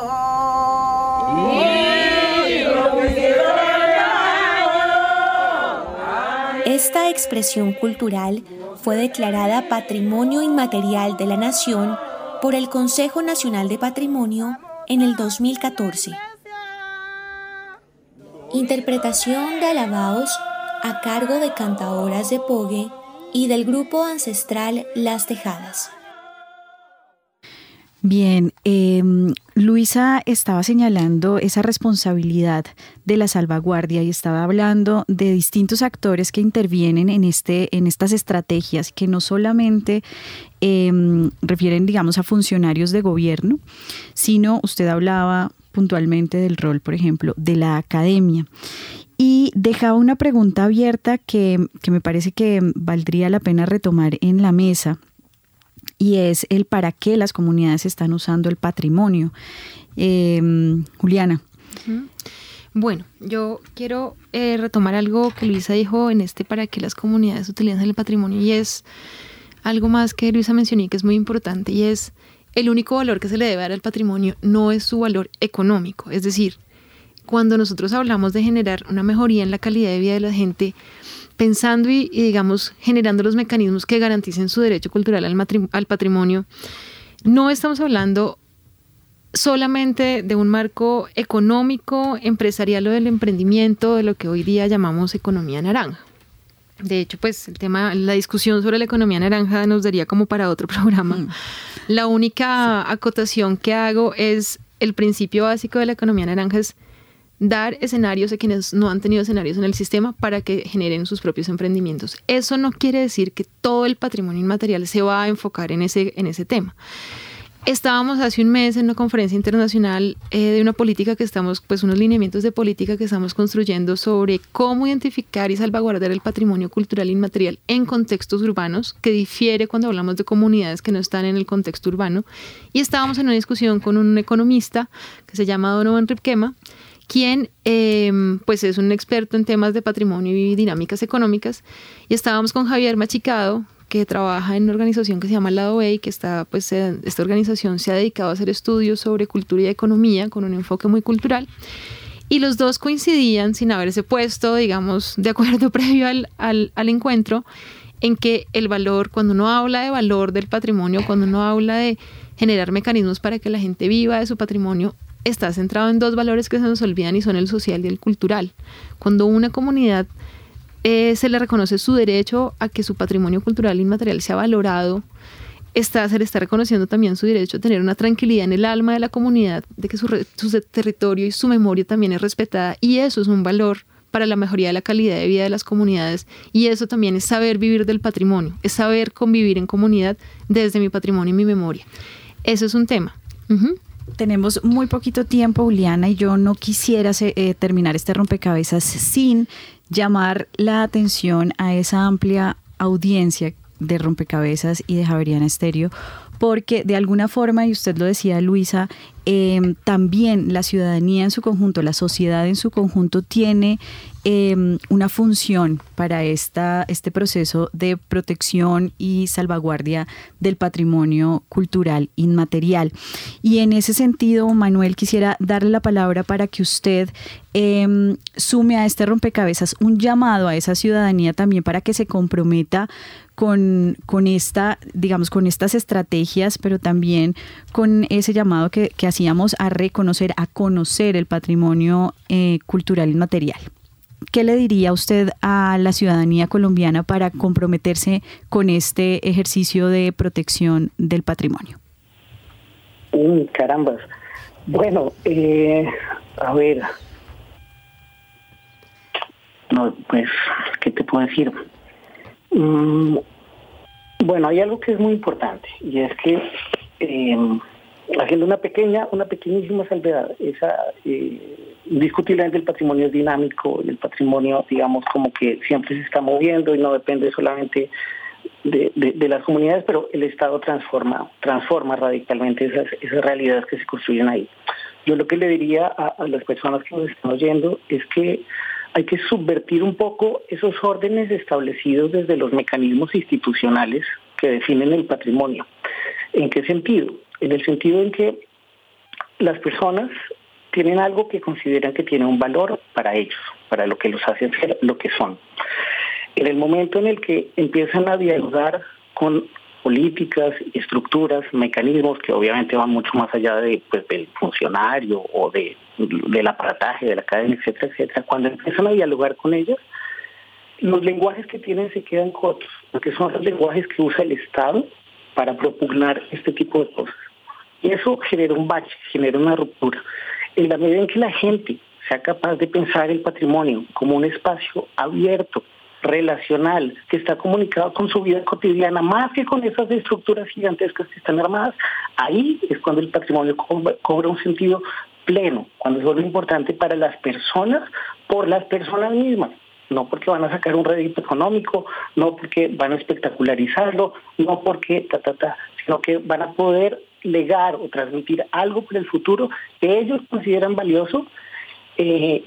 Esta expresión cultural fue declarada Patrimonio Inmaterial de la Nación por el Consejo Nacional de Patrimonio en el 2014. Interpretación de alabados a cargo de cantadoras de Pogue y del grupo ancestral Las Tejadas. Bien, em, Luisa estaba señalando esa responsabilidad de la salvaguardia y estaba hablando de distintos actores que intervienen en, este, en estas estrategias que no solamente em, refieren, digamos, a funcionarios de gobierno, sino usted hablaba puntualmente del rol, por ejemplo, de la academia. Y dejaba una pregunta abierta que, que me parece que valdría la pena retomar en la mesa y es el para qué las comunidades están usando el patrimonio. Em, Juliana. Bueno, yo quiero eh, retomar algo que Luisa dijo en este para qué las comunidades utilizan el patrimonio y es algo más que Luisa mencionó y que es muy importante y es el único valor que se le debe dar al patrimonio no es su valor económico, es decir, cuando nosotros hablamos de generar una mejoría en la calidad de vida de la gente, pensando y, digamos, generando los mecanismos que garanticen su derecho cultural al, patrimonio, no estamos hablando solamente de un marco económico, empresarial o del emprendimiento, de lo que hoy día llamamos economía naranja. De hecho, pues el tema, la discusión sobre la economía naranja nos daría como para otro programa. Mm. La única acotación que hago es el principio básico de la economía naranja es dar escenarios a quienes no han tenido escenarios en el sistema para que generen sus propios emprendimientos. Eso no quiere decir que todo el patrimonio inmaterial se va a enfocar en ese, en ese tema. Estábamos hace un mes en una conferencia internacional eh, de una política que estamos, pues unos lineamientos de política que estamos construyendo sobre cómo identificar y salvaguardar el patrimonio cultural inmaterial en contextos urbanos, que difiere cuando hablamos de comunidades que no están en el contexto urbano. Y estábamos en una discusión con un economista que se llama Donovan Ripkema, quien em, pues es un experto en temas de patrimonio y dinámicas económicas. Y estábamos con Javier Machicado, que trabaja en una organización que se llama Lado B y que pues, esta organización se ha dedicado a hacer estudios sobre cultura y economía con un enfoque muy cultural. Y los dos coincidían, sin haberse puesto, digamos, de acuerdo previo al, al encuentro, en que el valor, cuando uno habla de valor del patrimonio, cuando uno habla de generar mecanismos para que la gente viva de su patrimonio, está centrado en dos valores que se nos olvidan y son el social y el cultural. Cuando una comunidad eh, se le reconoce su derecho a que su patrimonio cultural inmaterial sea valorado, está, se le está reconociendo también su derecho a tener una tranquilidad en el alma de la comunidad, de que su, su territorio y su memoria también es respetada y eso es un valor para la mejoría de la calidad de vida de las comunidades y eso también es saber vivir del patrimonio, es saber convivir en comunidad desde mi patrimonio y mi memoria. Eso es un tema. Tenemos muy poquito tiempo, Juliana, y yo no quisiera eh, terminar este rompecabezas sin llamar la atención a esa amplia audiencia de rompecabezas y de Javeriana Estéreo, porque de alguna forma, y usted lo decía Luisa, em, también la ciudadanía en su conjunto, la sociedad en su conjunto tiene em, una función para este proceso de protección y salvaguardia del patrimonio cultural inmaterial. Y en ese sentido, Manuel, quisiera darle la palabra para que usted em, sume a este rompecabezas un llamado a esa ciudadanía también para que se comprometa con, con esta, digamos, con estas estrategias, pero también con ese llamado que, hacíamos a reconocer, a conocer el patrimonio eh, cultural inmaterial. ¿Qué le diría usted a la ciudadanía colombiana para comprometerse con este ejercicio de protección del patrimonio? Mm, carambas. Bueno, eh, a ver. No, pues, ¿qué te puedo decir? Mm, bueno, hay algo que es muy importante y es que eh, haciendo una pequeña, una pequeñísima salvedad, esa eh, indiscutiblemente el patrimonio es dinámico, el patrimonio, digamos, como que siempre se está moviendo y no depende solamente de, las comunidades, pero el Estado transforma, transforma radicalmente esas, esas realidades que se construyen ahí. Yo lo que le diría a las personas que nos están oyendo es que hay que subvertir un poco esos órdenes establecidos desde los mecanismos institucionales que definen el patrimonio. ¿En qué sentido? En el sentido en que las personas tienen algo que consideran que tiene un valor para ellos, para lo que los hace ser lo que son. En el momento en el que empiezan a dialogar con políticas, estructuras, mecanismos que obviamente van mucho más allá de, pues, del funcionario o de, del aparataje, de la cadena, etcétera, etcétera, cuando empiezan a dialogar con ellos, los lenguajes que tienen se quedan cortos, porque son los lenguajes que usa el Estado para propugnar este tipo de cosas. Y eso genera un bache, genera una ruptura. En la medida en que la gente sea capaz de pensar el patrimonio como un espacio abierto, relacional, que está comunicado con su vida cotidiana, más que con esas estructuras gigantescas que están armadas, ahí es cuando el patrimonio cobra un sentido pleno, cuando es algo importante para las personas, por las personas mismas no porque van a sacar un rédito económico, no porque van a espectacularizarlo, no porque ta, ta, ta, sino que van a poder legar o transmitir algo para el futuro que ellos consideran valioso eh,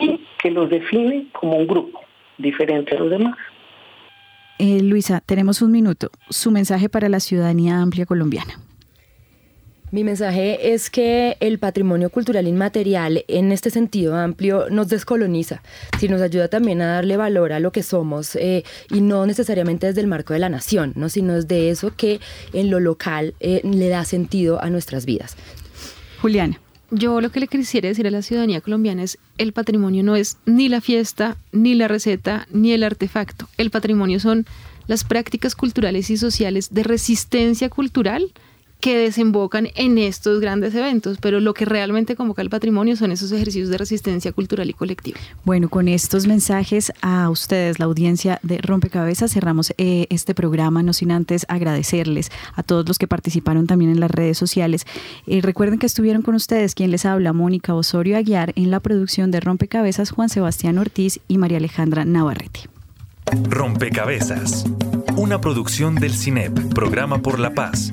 y que los define como un grupo diferente a los demás. Eh, Luisa, tenemos un minuto. Su mensaje para la ciudadanía amplia colombiana. Mi mensaje es que el patrimonio cultural inmaterial en este sentido amplio nos descoloniza, si nos ayuda también a darle valor a lo que somos eh, y no necesariamente desde el marco de la nación, ¿no? sino desde eso que en lo local eh, le da sentido a nuestras vidas. Juliana. Yo lo que le quisiera decir a la ciudadanía colombiana es el patrimonio no es ni la fiesta, ni la receta, ni el artefacto. El patrimonio son las prácticas culturales y sociales de resistencia cultural que desembocan en estos grandes eventos, pero lo que realmente convoca el patrimonio son esos ejercicios de resistencia cultural y colectiva. Bueno, con estos mensajes a ustedes, la audiencia de Rompecabezas, cerramos eh, este programa, no sin antes agradecerles a todos los que participaron también en las redes sociales. Eh, recuerden que estuvieron con ustedes quien les habla, Mónica Osorio Aguiar, en la producción de Rompecabezas, Juan Sebastián Ortiz y María Alejandra Navarrete. Rompecabezas, una producción del CINEP, Programa por la Paz